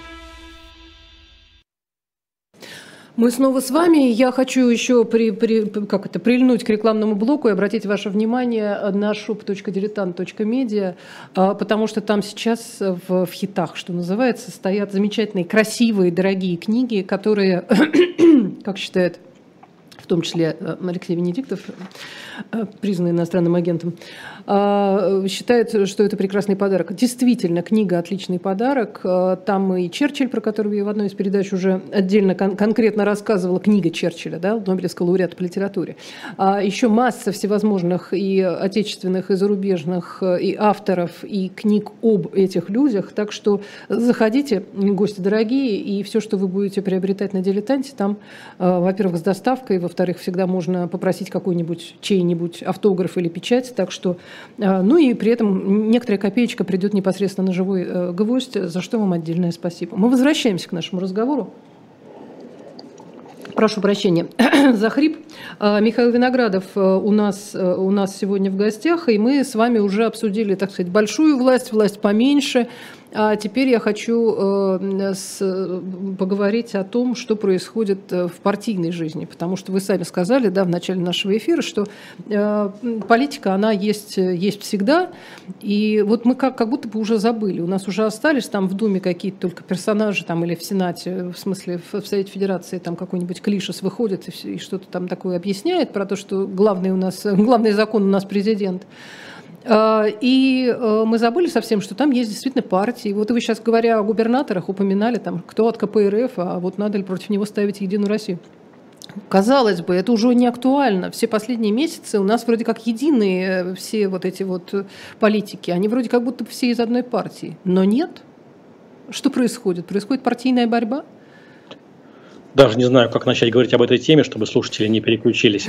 Мы снова с вами. Я хочу еще при, при, как это, прильнуть к рекламному блоку и обратить ваше внимание на shop.diletant.media, а, потому что там сейчас в, в хитах, что называется, стоят замечательные, красивые, дорогие книги, которые, как считает в том числе э, Алексей Венедиктов, признанный иностранным агентом, а, считает, что это прекрасный подарок. Действительно, книга отличный подарок. А, там и Черчилль, про которого я в одной из передач уже отдельно кон- конкретно рассказывала, книга Черчилля, да, Нобелевского лауреата по литературе. А еще масса всевозможных и отечественных, и зарубежных, и авторов, и книг об этих людях. Так что заходите, гости дорогие, и все, что вы будете приобретать на дилетанте, там, а, во-первых, с доставкой, во-вторых, всегда можно попросить какой-нибудь чей-нибудь автограф или печать. Так что а, ну и при этом некоторая копеечка придет непосредственно на живой э, гвоздь, за что вам отдельное спасибо. Мы возвращаемся к нашему разговору. Прошу прощения за хрип. А, Михаил Виноградов э, у нас, э, у нас сегодня в гостях, и мы с вами уже обсудили, так сказать, большую власть, власть поменьше, а теперь я хочу э, поговорить о том, что происходит э, в партийной жизни, потому что вы сами сказали да, в начале нашего эфира, что э, политика, она есть, есть всегда, и вот мы как, как будто бы уже забыли, у нас уже остались там в Думе какие-то только персонажи там, или в Сенате, в смысле в, в Совете Федерации там какой-нибудь Клишес выходит и что-то там такое объясняет про то, что главный у нас, главный закон у нас президент. А, и э, мы забыли совсем, что там есть действительно партии. Вот вы сейчас, говоря о губернаторах, упоминали, там, кто от КПРФ, а вот надо ли против него ставить Единую Россию. Казалось бы, это уже не актуально. Все последние месяцы у нас вроде как единые э, все вот эти вот политики. Они вроде как будто все из одной партии. Но нет. Что происходит? Происходит партийная борьба? Даже не знаю, как начать говорить об этой теме, чтобы слушатели не переключились.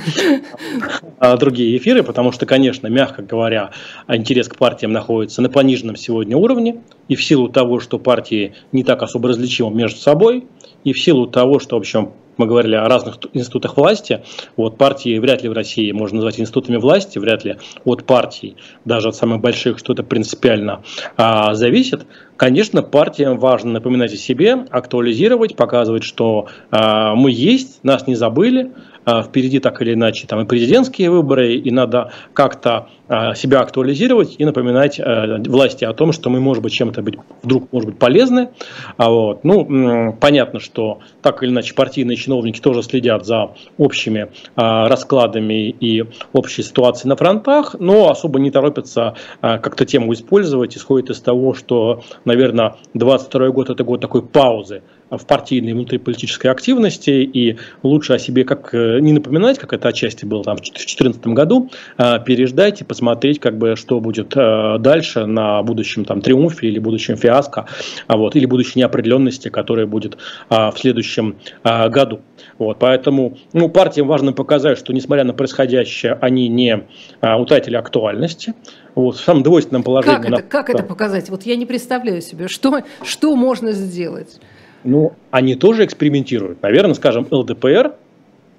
На другие эфиры, потому что, конечно, мягко говоря, интерес к партиям находится на пониженном сегодня уровне, и в силу того, что партии не так особо различимы между собой, и в силу того, что, в общем, мы говорили о разных институтах власти, вот партии вряд ли в России можно назвать институтами власти, вряд ли от партий, даже от самых больших, что-то принципиально а, зависит. Конечно, партиям важно напоминать о себе, актуализировать, показывать, что а, мы есть, нас не забыли, впереди так или иначе там и президентские выборы, и надо как-то а, себя актуализировать и напоминать а, власти о том, что мы, может быть, чем-то быть, вдруг, может быть, полезны. Вот. Ну, понятно, что так или иначе партийные чиновники тоже следят за общими раскладами и общей ситуацией на фронтах, но особо не торопятся как-то тему использовать, исходит из того, что, наверное, 22 год – это год такой паузы в партийной внутриполитической активности, и лучше о себе как э, не напоминать, как это отчасти было там в 2014 году, а переждать и посмотреть, как бы, что будет э, дальше на будущем там, триумфе или будущем фиаско, а вот, или будущей неопределенности, которая будет а, в следующем году. Вот, поэтому ну, партиям важно показать, что несмотря на происходящее, они не утратили актуальности. Вот, в самом двойственном положении. Как это, как это показать? Вот я не представляю себе, что, что можно сделать. Ну, они тоже экспериментируют. Наверное, скажем, ЛДПР,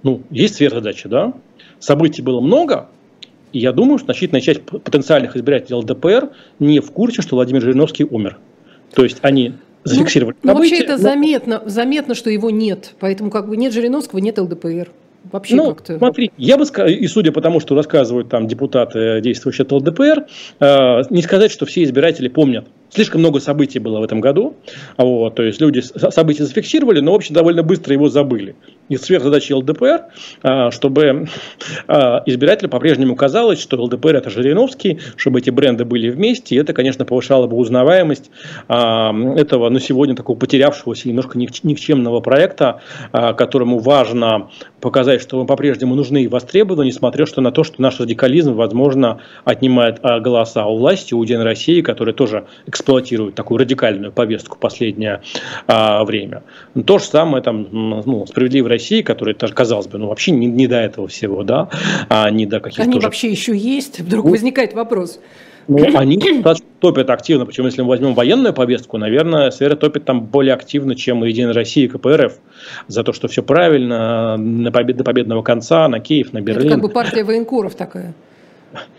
ну, есть сверхзадача, да? Событий было много, и я думаю, что значительная часть потенциальных избирателей ЛДПР не в курсе, что Владимир Жириновский умер. То есть они зафиксировали ну, события. Ну, вообще это но... заметно, заметно, что его нет. Поэтому как бы нет Жириновского, нет ЛДПР. Вообще ну, как-то. Смотри, я бы сказал, и судя по тому, что рассказывают там депутаты, действующие от ЛДПР, э, не сказать, что все избиратели помнят Слишком много событий было в этом году. Вот, то есть люди события зафиксировали, но, в общем, довольно быстро его забыли. И сверхзадача ЛДПР, а, чтобы а, избирателю по-прежнему казалось, что ЛДПР это Жириновский, чтобы эти бренды были вместе. И это, конечно, повышало бы узнаваемость а, этого, ну, сегодня такого потерявшегося немножко никчемного проекта, которому важно показать, что мы по-прежнему нужны и востребованы, несмотря на то, что наш радикализм, возможно, отнимает голоса у власти, у Единой России, которая тоже эксплуатирует такую радикальную повестку последнее а, время. То же самое там, ну, справедливой России, которая, казалось бы, ну вообще не, не до этого всего, да, а не до каких-то... Они тоже... вообще еще есть? Вдруг возникает вопрос. Ну, они топят активно, причем если мы возьмем военную повестку, наверное, СССР топит там более активно, чем Единая Россия и КПРФ, за то, что все правильно, на побед, до победного конца, на Киев, на Берлин. Это как бы партия военкуров такая.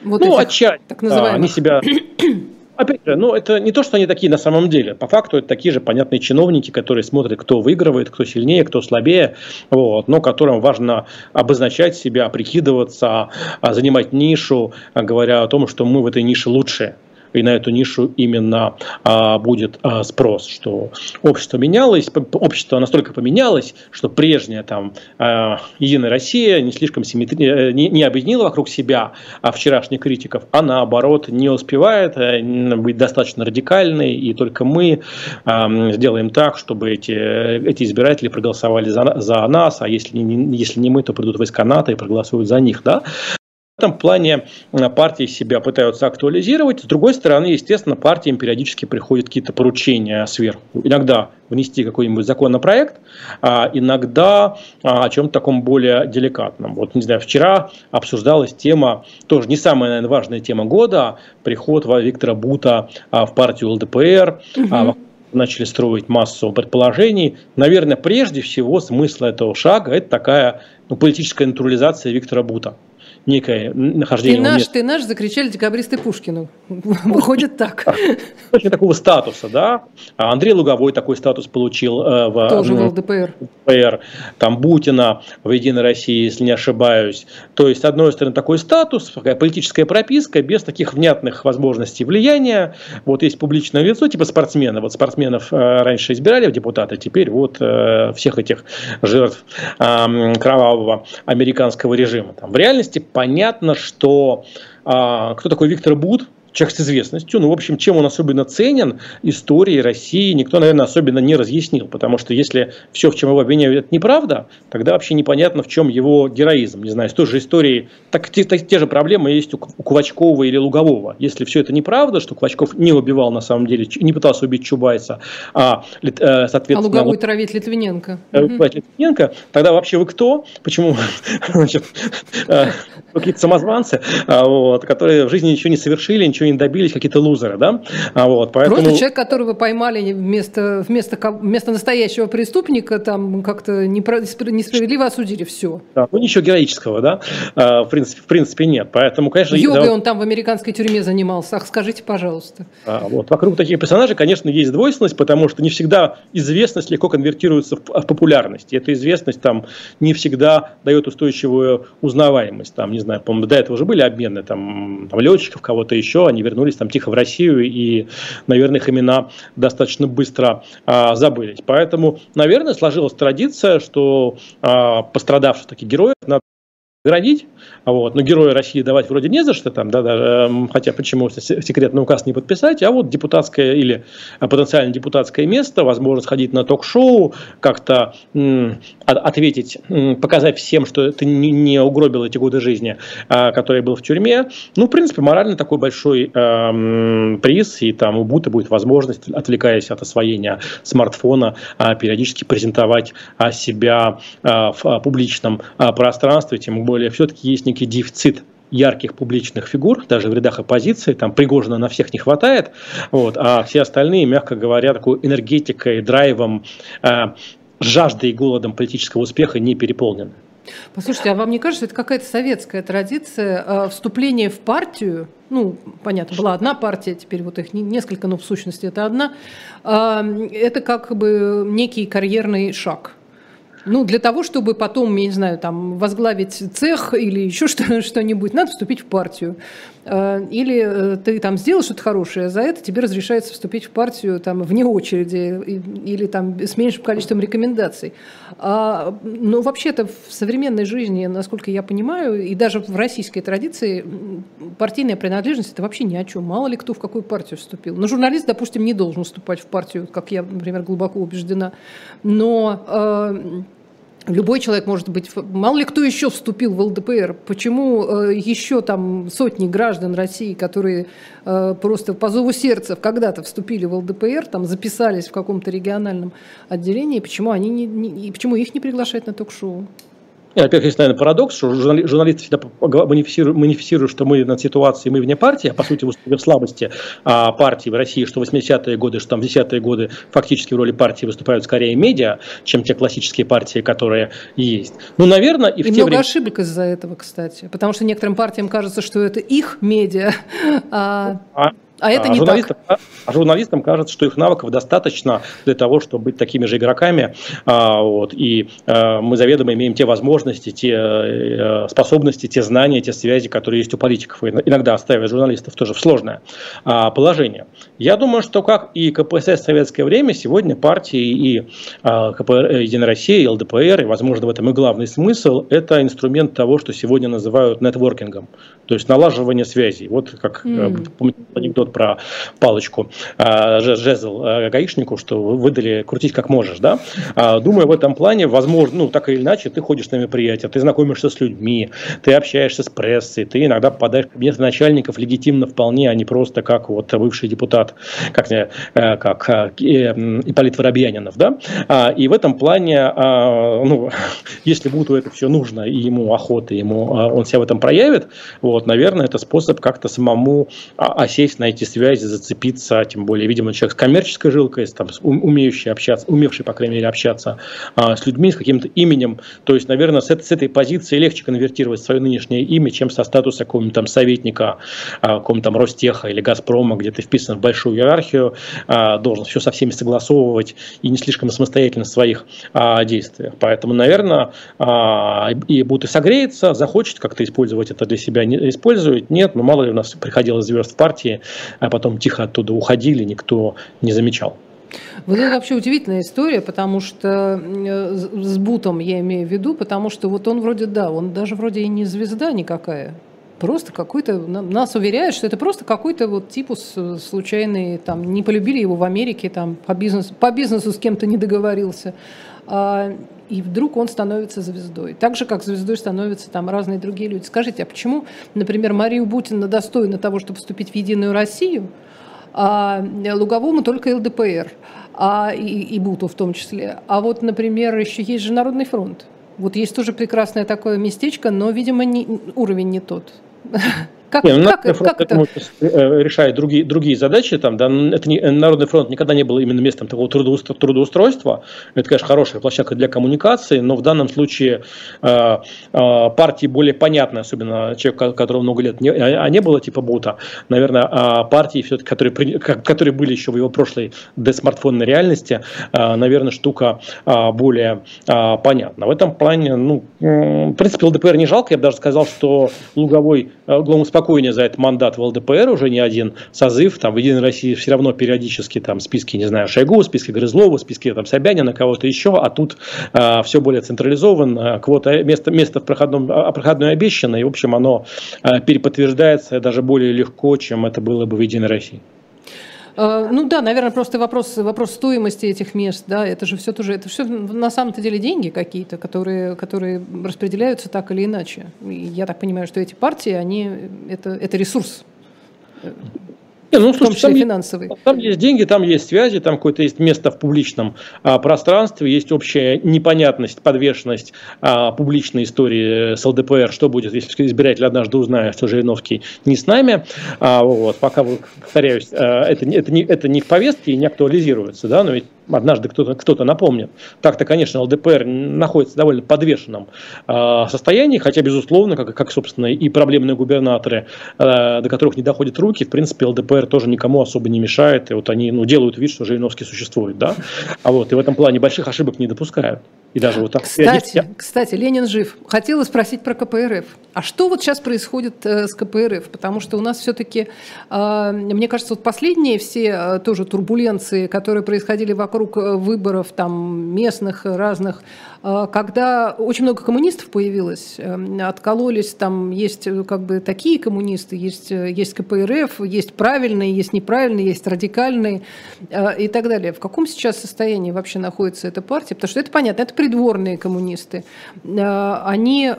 Вот ну, отчасти. Так называемых. Они себя Опять же, ну это не то, что они такие на самом деле. По факту это такие же понятные чиновники, которые смотрят, кто выигрывает, кто сильнее, кто слабее, вот, но которым важно обозначать себя, прикидываться, а, занимать нишу, а, говоря о том, что мы в этой нише лучшие и на эту нишу именно а, будет а, спрос, что общество менялось, общество настолько поменялось, что прежняя там а, Единая Россия не слишком симметри... Э, не, объединила вокруг себя а вчерашних критиков, а наоборот не успевает а, быть достаточно радикальной, и только мы сделаем так, чтобы эти, эти избиратели проголосовали за, за нас, а если не, если не мы, то придут войска НАТО и проголосуют за них, да. В этом плане э, партии себя пытаются актуализировать. С другой стороны, естественно, партиям периодически приходят какие-то поручения сверху. Иногда внести какой-нибудь законопроект, а иногда а, о чем-то таком более деликатном. Вот, не знаю, вчера обсуждалась тема, тоже не самая, наверное, важная тема года, приход Виктора Бута а, в партию ЛДПР, угу начали строить массу предположений. Наверное, прежде всего смысл этого шага – это такая ну, политическая натурализация Виктора Бута некое нахождение. Ты наш, ты наш, закричали декабристы Пушкину. Выходит так. Очень такого статуса, да. А Андрей Луговой такой статус получил э, в, Тоже в ЛДПР. ЛДПР. Там Бутина в Единой России, если не ошибаюсь. То есть, с одной стороны, такой статус, такая политическая прописка, без таких внятных возможностей влияния. Вот есть публичное лицо, типа спортсмена. Вот спортсменов э, раньше избирали в депутаты, теперь вот э, всех этих жертв кровавого американского режима. Там, в реальности понятно, что а, кто такой Виктор Бут, человек с известностью. Ну, в общем, чем он особенно ценен, истории России никто, наверное, особенно не разъяснил. Потому что если все, в чем его обвиняют, это неправда, тогда вообще непонятно, в чем его героизм. Не знаю, с той же историей, так, те, так, те же проблемы есть у, у Квачкова или Лугового. Если все это неправда, что Квачков не убивал на самом деле, не пытался убить Чубайса, а, э, соответственно... А Луговой травить Литвиненко. Э, Литвиненко, тогда вообще вы кто? Почему? Значит, э, какие-то самозванцы, вот, которые в жизни ничего не совершили, ничего ничего не добились, какие-то лузеры, да? А вот, поэтому... Просто человек, которого поймали вместо, вместо, вместо настоящего преступника, там как-то несправедливо осудили, все. Да, ну ничего героического, да, а, в принципе, в принципе нет, поэтому, конечно... Йогой да, он там в американской тюрьме занимался, ах, скажите, пожалуйста. А, вот, вокруг таких персонажей, конечно, есть двойственность, потому что не всегда известность легко конвертируется в, в популярность, и эта известность там не всегда дает устойчивую узнаваемость, там, не знаю, по-моему, до этого уже были обмены, там, там летчиков, кого-то еще, они вернулись там тихо в Россию, и, наверное, их имена достаточно быстро а, забылись. Поэтому, наверное, сложилась традиция, что а, пострадавших таких героев надо градить, вот. Но героя России давать вроде не за что, там, да, даже, эм, хотя почему секретный указ не подписать, а вот депутатское или э, потенциально депутатское место, возможность ходить на ток-шоу, как-то м, ответить, показать всем, что ты не, не угробил эти годы жизни, а, который был в тюрьме. Ну, в принципе, морально такой большой а, приз, и там у Бута будет возможность, отвлекаясь от освоения смартфона, а, периодически презентовать а, себя а, в а, публичном а, пространстве, тем более все-таки есть некий дефицит ярких публичных фигур, даже в рядах оппозиции, там Пригожина на всех не хватает, вот, а все остальные, мягко говоря, такой энергетикой, драйвом, э, жаждой и голодом политического успеха не переполнены. Послушайте, а вам не кажется, это какая-то советская традиция э, вступления в партию? Ну, понятно, была одна партия, теперь вот их несколько, но в сущности это одна. Э, это как бы некий карьерный шаг – ну, для того, чтобы потом, я не знаю, там, возглавить цех или еще что-нибудь, надо вступить в партию. Э, или э, ты там сделал что-то хорошее, за это тебе разрешается вступить в партию там, вне очереди или там, с меньшим количеством рекомендаций. А, но вообще-то в современной жизни, насколько я понимаю, и даже в российской традиции партийная принадлежность – это вообще ни о чем. Мало ли кто в какую партию вступил. Но журналист, допустим, не должен вступать в партию, как я, например, глубоко убеждена. Но э, Любой человек может быть, мало ли кто еще вступил в ЛДПР, почему э, еще там сотни граждан России, которые э, просто по зову сердца когда-то вступили в ЛДПР, там записались в каком-то региональном отделении, почему, они не, не, почему их не приглашают на ток-шоу? Во-первых, есть, наверное, парадокс, что журналисты всегда манифестируют, манифестируют, что мы над ситуацией, мы вне партии, а по сути в слабости а, партии в России, что в 80-е годы, что там в 10-е годы фактически в роли партии выступают скорее медиа, чем те классические партии, которые есть. Ну, наверное, и в и те много время... ошибок из-за этого, кстати, потому что некоторым партиям кажется, что это их медиа, а, а а это а не журналистам, так. А журналистам кажется, что их навыков достаточно для того, чтобы быть такими же игроками. А, вот, и а, мы заведомо имеем те возможности, те а, способности, те знания, те связи, которые есть у политиков. И иногда ставят журналистов тоже в сложное а, положение. Я думаю, что как и КПСС в советское время, сегодня партии и а, КПР, Единая Россия, и ЛДПР, и, возможно, в этом и главный смысл, это инструмент того, что сегодня называют нетворкингом, то есть налаживание связей. Вот как mm. помните анекдот про палочку, а, жезл а, гаишнику, что выдали крутить как можешь, да. А, думаю, в этом плане, возможно, ну, так или иначе, ты ходишь на мероприятия, ты знакомишься с людьми, ты общаешься с прессой, ты иногда попадаешь в кабинет начальников легитимно вполне, а не просто как вот бывший депутат, как, э, как э, Ипполит Воробьянинов, да. И в этом плане, ну, если Буту это все нужно, и ему охота, ему он себя в этом проявит, вот, наверное, это способ как-то самому осесть на эти связи, зацепиться, тем более, видимо, человек с коммерческой жилкой, там, умеющий общаться, умевший, по крайней мере, общаться а, с людьми, с каким-то именем. То есть, наверное, с, этой позиции легче конвертировать свое нынешнее имя, чем со статуса какого-нибудь там советника, а, какого-нибудь там Ростеха или Газпрома, где ты вписан в большую иерархию, а, должен все со всеми согласовывать и не слишком самостоятельно в своих а, действиях. Поэтому, наверное, а, и будут и согреется, захочет как-то использовать это для себя, использует, нет, но мало ли у нас приходилось звезд в партии, а потом тихо оттуда уходили, никто не замечал. Вот это вообще удивительная история, потому что э, с Бутом я имею в виду, потому что вот он вроде, да, он даже вроде и не звезда никакая, просто какой-то, нас уверяют, что это просто какой-то вот типус э, случайный, там, не полюбили его в Америке, там, по бизнесу, по бизнесу с кем-то не договорился. А, и вдруг он становится звездой. Так же, как звездой становятся там разные другие люди. Скажите, а почему, например, Марию Бутина достойна того, чтобы вступить в Единую Россию, а Луговому только ЛДПР, а, и, и Буту в том числе. А вот, например, еще есть же Народный фронт. Вот есть тоже прекрасное такое местечко, но, видимо, не, уровень не тот. Как, не, ну, как, фронт, как это? Э, решает другие, другие задачи. Там, да, это не, Народный фронт никогда не был именно местом такого трудоустройства. трудоустройства. Это, конечно, хорошая площадка для коммуникации, но в данном случае э, э, партии более понятны, особенно человек, которого много лет не, а, а не было, типа Бута. Наверное, э, партии, все-таки, которые, которые были еще в его прошлой десмартфонной реальности, э, наверное, штука э, более э, понятна. В этом плане, ну, э, в принципе, ЛДПР не жалко. Я бы даже сказал, что Луговой, э, Глому спокойнее за этот мандат в ЛДПР, уже не один созыв, там в Единой России все равно периодически там списки, не знаю, Шойгу, списки Грызлова, списки там Собянина, кого-то еще, а тут э, все более централизован, квота, место, место в проходном, а, проходной обещано, и в общем оно э, переподтверждается даже более легко, чем это было бы в Единой России. А, ну да, наверное, просто вопрос, вопрос стоимости этих мест, да, это же все тоже, это все на самом-то деле деньги какие-то, которые, которые распределяются так или иначе. И я так понимаю, что эти партии, они, это, это ресурс не, ну, в том числе там финансовый. Есть, там есть деньги, там есть связи, там какое-то есть место в публичном а, пространстве, есть общая непонятность, подвешенность а, публичной истории с ЛДПР, что будет, если избиратель однажды узнает, что Жириновский не с нами. А, вот, пока, повторяюсь, а, это, это, не, это не в повестке и не актуализируется, да, но ведь однажды кто-то кто напомнит. Так-то, конечно, ЛДПР находится в довольно подвешенном э, состоянии, хотя, безусловно, как, как, собственно, и проблемные губернаторы, э, до которых не доходят руки, в принципе, ЛДПР тоже никому особо не мешает, и вот они ну, делают вид, что Жириновский существует, да, а вот, и в этом плане больших ошибок не допускают. И даже вот так. Кстати, кстати, Ленин жив. Хотела спросить про КПРФ. А что вот сейчас происходит э, с КПРФ? Потому что у нас все-таки, э, мне кажется, вот последние все э, тоже турбуленции, которые происходили вокруг выборов там местных разных, когда очень много коммунистов появилось, откололись, там есть как бы такие коммунисты, есть, есть КПРФ, есть правильные, есть неправильные, есть радикальные и так далее. В каком сейчас состоянии вообще находится эта партия? Потому что это понятно, это придворные коммунисты. Они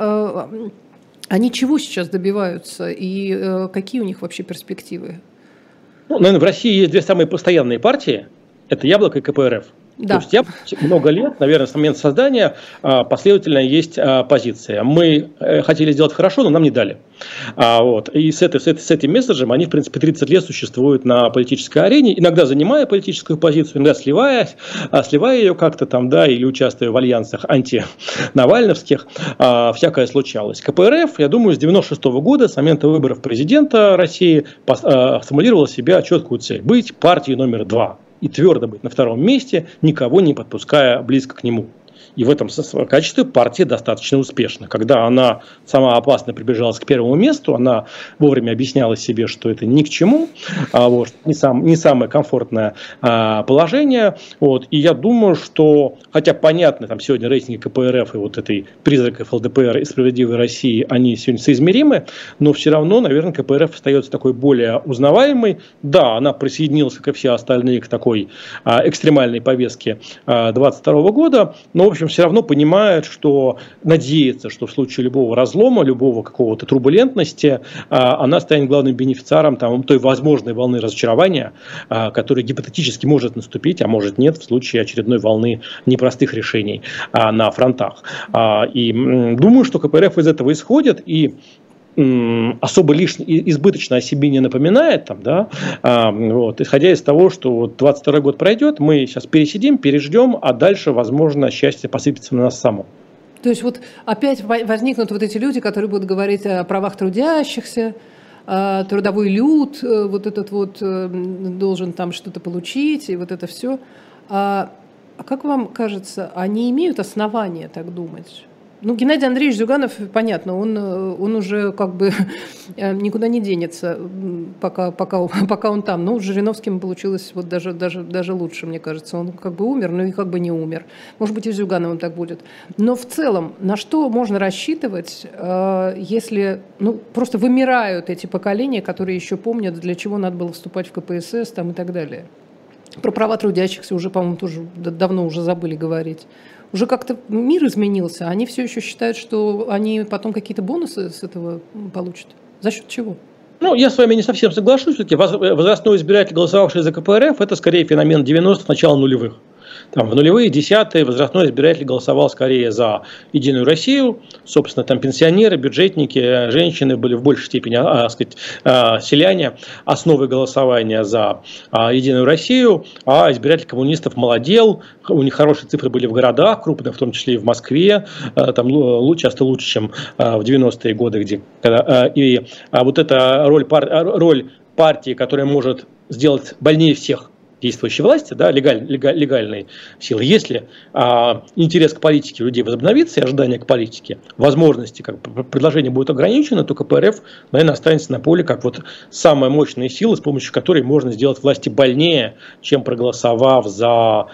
они чего сейчас добиваются и э, какие у них вообще перспективы? Ну, наверное, в России есть две самые постоянные партии. Это Яблоко и КПРФ. Да. То есть я много лет, наверное, с момента создания а, последовательно есть а, позиция. Мы э, хотели сделать хорошо, но нам не дали. А, вот. И с, этой, с, этой, с этим месседжем они, в принципе, 30 лет существуют на политической арене, иногда занимая политическую позицию, иногда сливаясь, сливая ее как-то там, да, или участвуя в альянсах анти-навальновских, всякое случалось. КПРФ, я думаю, с 96 -го года, с момента выборов президента России, сформулировала себе четкую цель – быть партией номер два и твердо быть на втором месте, никого не подпуская близко к нему. И в этом качестве партия достаточно успешна. Когда она сама опасно приближалась к первому месту, она вовремя объясняла себе, что это ни к чему, а, вот, не, сам, не самое комфортное а, положение. Вот, и я думаю, что, хотя понятно, там сегодня рейтинги КПРФ и вот этой призраков ЛДПР и справедливой России, они сегодня соизмеримы, но все равно, наверное, КПРФ остается такой более узнаваемой. Да, она присоединилась, как и все остальные, к такой а, экстремальной повестке 22 года, но, в общем, общем, все равно понимают, что надеется, что в случае любого разлома, любого какого-то турбулентности, а, она станет главным бенефициаром там, той возможной волны разочарования, а, которая гипотетически может наступить, а может нет в случае очередной волны непростых решений а, на фронтах. И думаю, что КПРФ из этого исходит, и особо лишне, избыточно о себе не напоминает, там, да, а, вот, исходя из того, что вот 22 год пройдет, мы сейчас пересидим, переждем, а дальше, возможно, счастье посыпется на нас само. То есть вот опять возникнут вот эти люди, которые будут говорить о правах трудящихся, трудовой люд, э, вот этот вот э, должен там что-то получить, и вот это все. А, а как вам кажется, они имеют основания так думать? Ну, Геннадий Андреевич Зюганов, понятно, он, э, он уже как бы э, никуда не денется, пока, пока, пока он там. Но с Жириновским получилось вот даже, даже, даже лучше, мне кажется. Он как бы умер, но и как бы не умер. Может быть, и с Зюгановым так будет. Но в целом, на что можно рассчитывать, э, если ну, просто вымирают эти поколения, которые еще помнят, для чего надо было вступать в КПСС там, и так далее? Про права трудящихся уже, по-моему, тоже давно уже забыли говорить уже как-то мир изменился, они все еще считают, что они потом какие-то бонусы с этого получат. За счет чего? Ну, я с вами не совсем соглашусь. Все-таки возрастной избиратель, голосовавший за КПРФ, это скорее феномен 90-х, начала нулевых. Там, в нулевые, десятые возрастной избиратель голосовал скорее за Единую Россию. Собственно, там пенсионеры, бюджетники, женщины были в большей степени, а, сказать, а, селяне, основой голосования за а, Единую Россию. А избиратель коммунистов молодел, у них хорошие цифры были в городах, крупных, в том числе и в Москве. А, там часто лучше, чем в 90-е годы, где когда, и вот эта роль, роль партии, которая может сделать больнее всех действующей власти, да, легаль, легаль, легальной силы, если а, интерес к политике людей возобновится и ожидание к политике, возможности, как предложение будет ограничено, то КПРФ, наверное, останется на поле как вот самая мощная сила, с помощью которой можно сделать власти больнее, чем проголосовав за,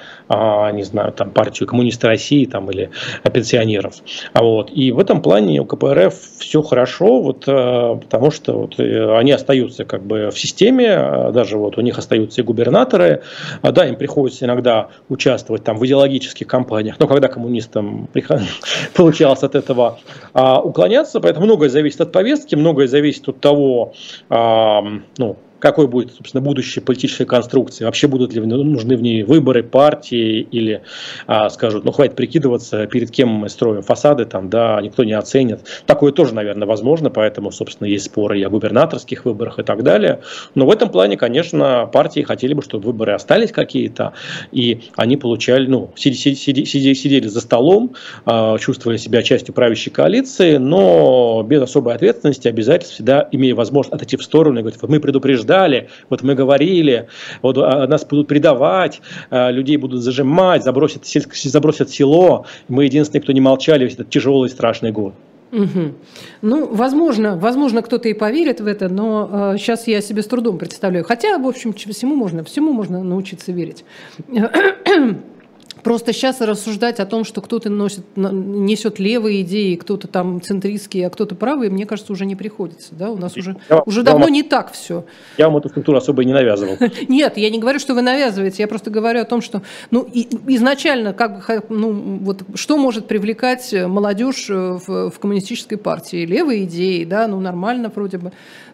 не знаю, там, партию коммунистов России там, или пенсионеров. А вот. И в этом плане у КПРФ все хорошо, вот, а, потому что вот, э, они остаются как бы в системе, а, даже вот у них остаются и губернаторы, а, да, им приходится иногда участвовать там в идеологических кампаниях, но когда коммунистам получалось от этого а, уклоняться, поэтому многое зависит от повестки, многое зависит от того, а, ну, какой будет, собственно, будущее политической конструкции, вообще будут ли нужны в ней выборы партии или а, скажут, ну хватит прикидываться, перед кем мы строим фасады, там, да, никто не оценит. Такое тоже, наверное, возможно, поэтому, собственно, есть споры и о губернаторских выборах и так далее. Но в этом плане, конечно, партии хотели бы, чтобы выборы остались какие-то, и они получали, ну, сидели, сидели, сидели за столом, а, чувствовали себя частью правящей коалиции, но без особой ответственности, обязательств, всегда имея возможность отойти в сторону и говорить, мы предупреждаем, ждали, вот мы говорили, вот а, нас будут предавать, а, людей будут зажимать, забросят, забросят село. Мы единственные, кто не молчали весь этот тяжелый страшный год. Угу. Ну, возможно, возможно, кто-то и поверит в это, но э, сейчас я себе с трудом представляю. Хотя, в общем, всему можно, всему можно научиться верить. Просто сейчас рассуждать о том, что кто-то носит, несет левые идеи, кто-то там центристские, а кто-то правые, мне кажется, уже не приходится. Да? У нас уже, я, уже давно вам, не так все. Я вам эту структуру особо и не навязывал. Нет, я не говорю, что вы навязываете, я просто говорю о том, что ну, и, изначально, как ну, вот, что может привлекать молодежь в, в коммунистической партии? Левые идеи, да, ну нормально вроде бы.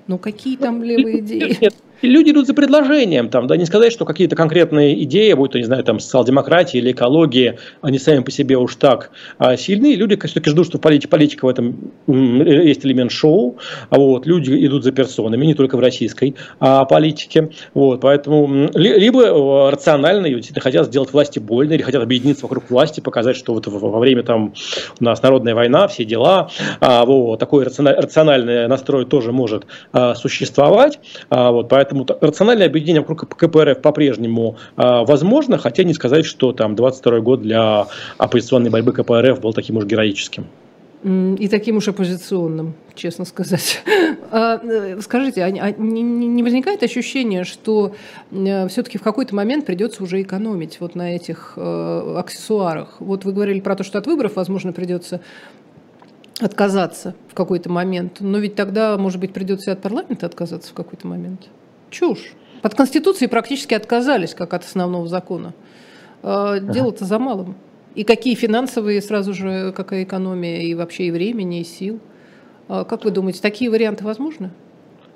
Ну какие там левые идеи? Нет, Люди идут за предложением, там, да, не сказать, что какие-то конкретные идеи, будь то, не знаю, там, социал-демократия или экология, они сами по себе уж так а, сильны. Люди все-таки ждут, что политика, политика в этом есть элемент шоу. А вот, люди идут за персонами, не только в российской а, политике. Вот, поэтому либо э, рационально действительно хотят сделать власти больно, или хотят объединиться вокруг власти, показать, что вот во время там у нас народная война, все дела, а, вот, такой рациональный настрой тоже может а, существовать. А, вот, поэтому Поэтому рациональное объединение вокруг КПРФ по-прежнему э, возможно, хотя не сказать, что там 22 год для оппозиционной борьбы КПРФ был таким уж героическим. И таким уж оппозиционным, честно сказать. А, э, скажите, а не возникает ощущение, что э, все-таки в какой-то момент придется уже экономить вот на этих э, аксессуарах? Вот вы говорили про то, что от выборов, возможно, придется отказаться в какой-то момент. Но ведь тогда, может быть, придется и от парламента отказаться в какой-то момент. Чушь. От Конституции практически отказались, как от основного закона. А, дело-то за малым. И какие финансовые, сразу же, какая экономия и вообще и времени, и сил. А, как вы думаете, такие варианты возможны?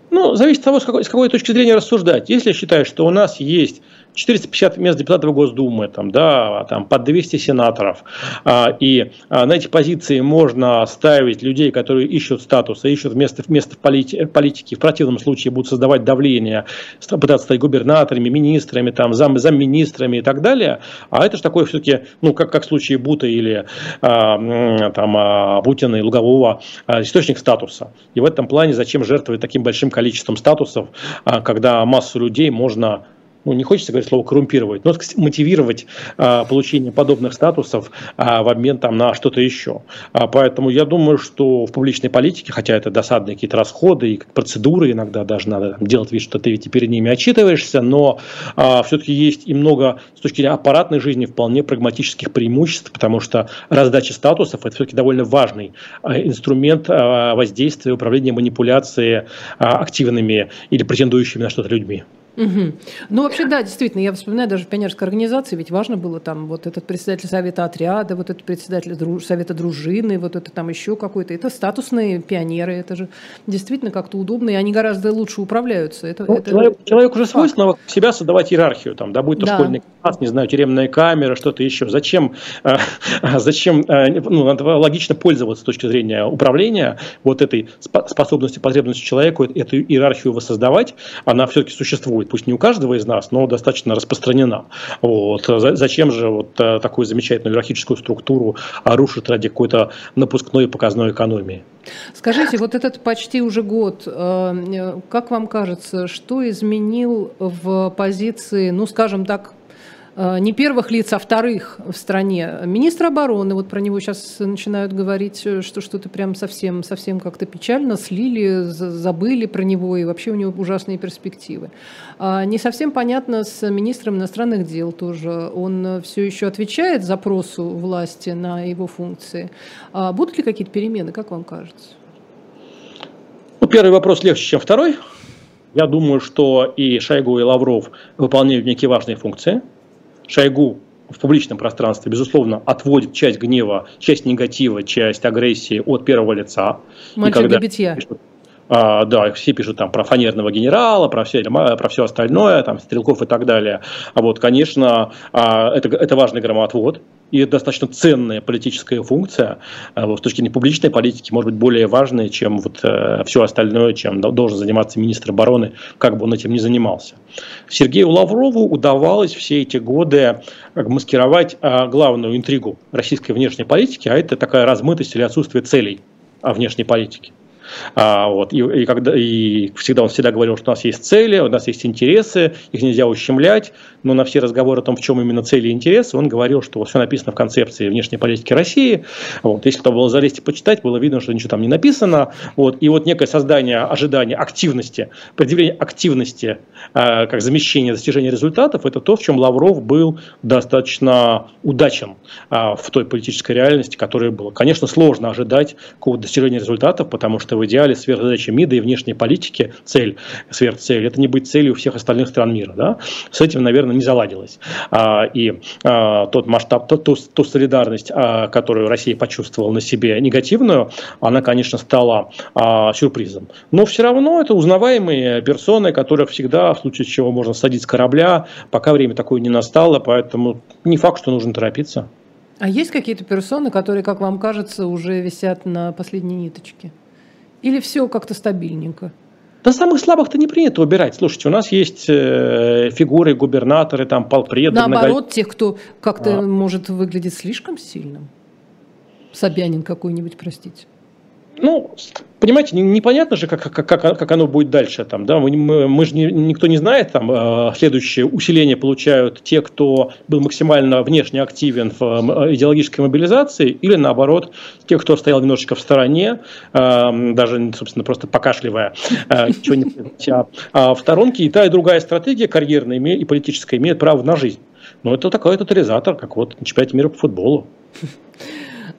Ну, зависит от того, с какой, с какой точки зрения рассуждать. Если я считаю, что у нас есть 450 мест депутатов Госдумы, там, да, там, под 200 сенаторов. А, и а, на эти позиции можно ставить людей, которые ищут статуса, ищут место, место в полити, политике. В противном случае будут создавать давление, пытаться стать губернаторами, министрами, там, зам, замминистрами и так далее. А это же такое все-таки, ну, как, как в случае Бута или а, там, а, Путина и Лугового, а, источник статуса. И в этом плане зачем жертвовать таким большим количеством статусов, а, когда массу людей можно ну, не хочется говорить слово коррумпировать, но мотивировать а, получение подобных статусов а, в обмен там, на что-то еще. А, поэтому я думаю, что в публичной политике, хотя это досадные какие-то расходы и процедуры, иногда даже надо делать вид, что ты ведь перед ними отчитываешься, но а, все-таки есть и много с точки зрения аппаратной жизни вполне прагматических преимуществ, потому что раздача статусов это все-таки довольно важный а, инструмент а, воздействия, управления манипуляции а, активными или претендующими на что-то людьми. Угу. Ну, вообще, да, действительно, я вспоминаю даже в пионерской организации, ведь важно было там вот этот председатель совета отряда, вот этот председатель друж... совета дружины, вот это там еще какой-то. Это статусные пионеры, это же действительно как-то удобно, и они гораздо лучше управляются. Это, ну, это... Человек, человек уже свойственно себя создавать иерархию, там, да, будь то да. школьный класс, не знаю, тюремная камера, что-то еще. Зачем, э, зачем э, ну, надо логично пользоваться с точки зрения управления вот этой способностью, потребностью человека, эту иерархию воссоздавать, она все-таки существует существует, пусть не у каждого из нас, но достаточно распространена. Вот. Зачем же вот э, такую замечательную иерархическую структуру рушить ради какой-то напускной показной экономии? Скажите, вот этот почти уже год, э, как вам кажется, что изменил в позиции, ну, скажем так, Э, не первых лиц, а вторых в стране. Министр обороны, вот про него сейчас начинают говорить, э, что что-то прям совсем, совсем как-то печально, слили, забыли про него, и вообще у него ужасные перспективы. А не совсем понятно с министром иностранных дел тоже. Он все еще отвечает запросу власти на его функции. А будут ли какие-то перемены, как вам кажется? Ну, первый вопрос легче, чем второй. Я думаю, что и Шойгу, и Лавров выполняют некие важные функции – Шойгу в публичном пространстве, безусловно, отводит часть гнева, часть негатива, часть агрессии от первого лица. Мальчик для битья. Пишут, а, да, все пишут там про фанерного генерала, про все, про все остальное, там, стрелков и так далее. А вот, конечно, а, это, это важный громоотвод и это достаточно ценная политическая функция, э, с точки зрения публичной политики, может быть, более важная, чем вот э, все остальное, чем должен заниматься министр обороны, как бы он этим ни занимался. Сергею Лаврову удавалось все эти годы маскировать э, главную интригу российской внешней политики, а это такая размытость или отсутствие целей внешней политики. А, вот, и, и, когда, и всегда он всегда говорил, что у нас есть цели, у нас есть интересы, их нельзя ущемлять, но на все разговоры о том, в чем именно цели и интересы, он говорил, что вот все написано в концепции внешней политики России. Вот, если кто было залезть и почитать, было видно, что ничего там не написано. Вот, и вот некое создание ожидания активности, предъявление активности э, как замещение достижения результатов, это то, в чем Лавров был достаточно удачен э, в той политической реальности, которая была. Конечно, сложно ожидать какого-то достижения результатов, потому что в идеале сверхзадача МИДа и внешней политики, цель, сверхцель, это не быть целью всех остальных стран мира. Да? С этим, наверное, не заладилось. А, и а, тот масштаб, ту, ту, ту солидарность, а, которую Россия почувствовала на себе негативную, она, конечно, стала а, сюрпризом. Но все равно это узнаваемые персоны, которых всегда, в случае чего можно садить с корабля, пока время такое не настало, поэтому не факт, что нужно торопиться. А есть какие-то персоны, которые, как вам кажется, уже висят на последней ниточке? Или все как-то стабильненько? Да самых слабых-то не принято убирать. Слушайте, у нас есть э, фигуры, губернаторы, там, полпреды. Наоборот, много... тех, кто как-то а. может выглядеть слишком сильным. Собянин какой-нибудь, простите. Ну, понимаете, непонятно же, как, как, как, как оно будет дальше. Там, да? мы, мы же не, никто не знает, там, э, следующее усиление получают те, кто был максимально внешне активен в э, идеологической мобилизации, или наоборот, те, кто стоял немножечко в стороне, э, даже, собственно, просто покашливая, не а, а в сторонке. И та, и другая стратегия карьерная и политическая имеет право на жизнь. Но это такой тотализатор, как вот на чемпионате мира по футболу.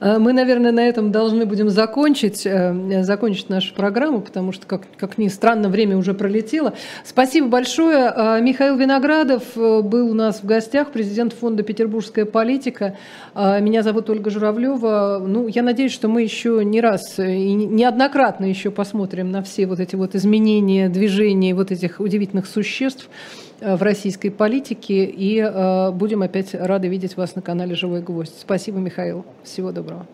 Э, мы, наверное, на этом должны будем закончить, э, закончить нашу программу, потому что, как, как ни странно, время уже пролетело. Спасибо большое. Э, Михаил Виноградов был у нас в гостях, президент фонда «Петербургская политика». Меня зовут Ольга Журавлева. Ну, я надеюсь, что мы еще не раз и неоднократно еще посмотрим на все вот эти вот изменения, движения вот этих удивительных существ, в российской политике. И э, будем опять рады видеть вас на канале «Живой гвоздь». Спасибо, Михаил. Всего доброго.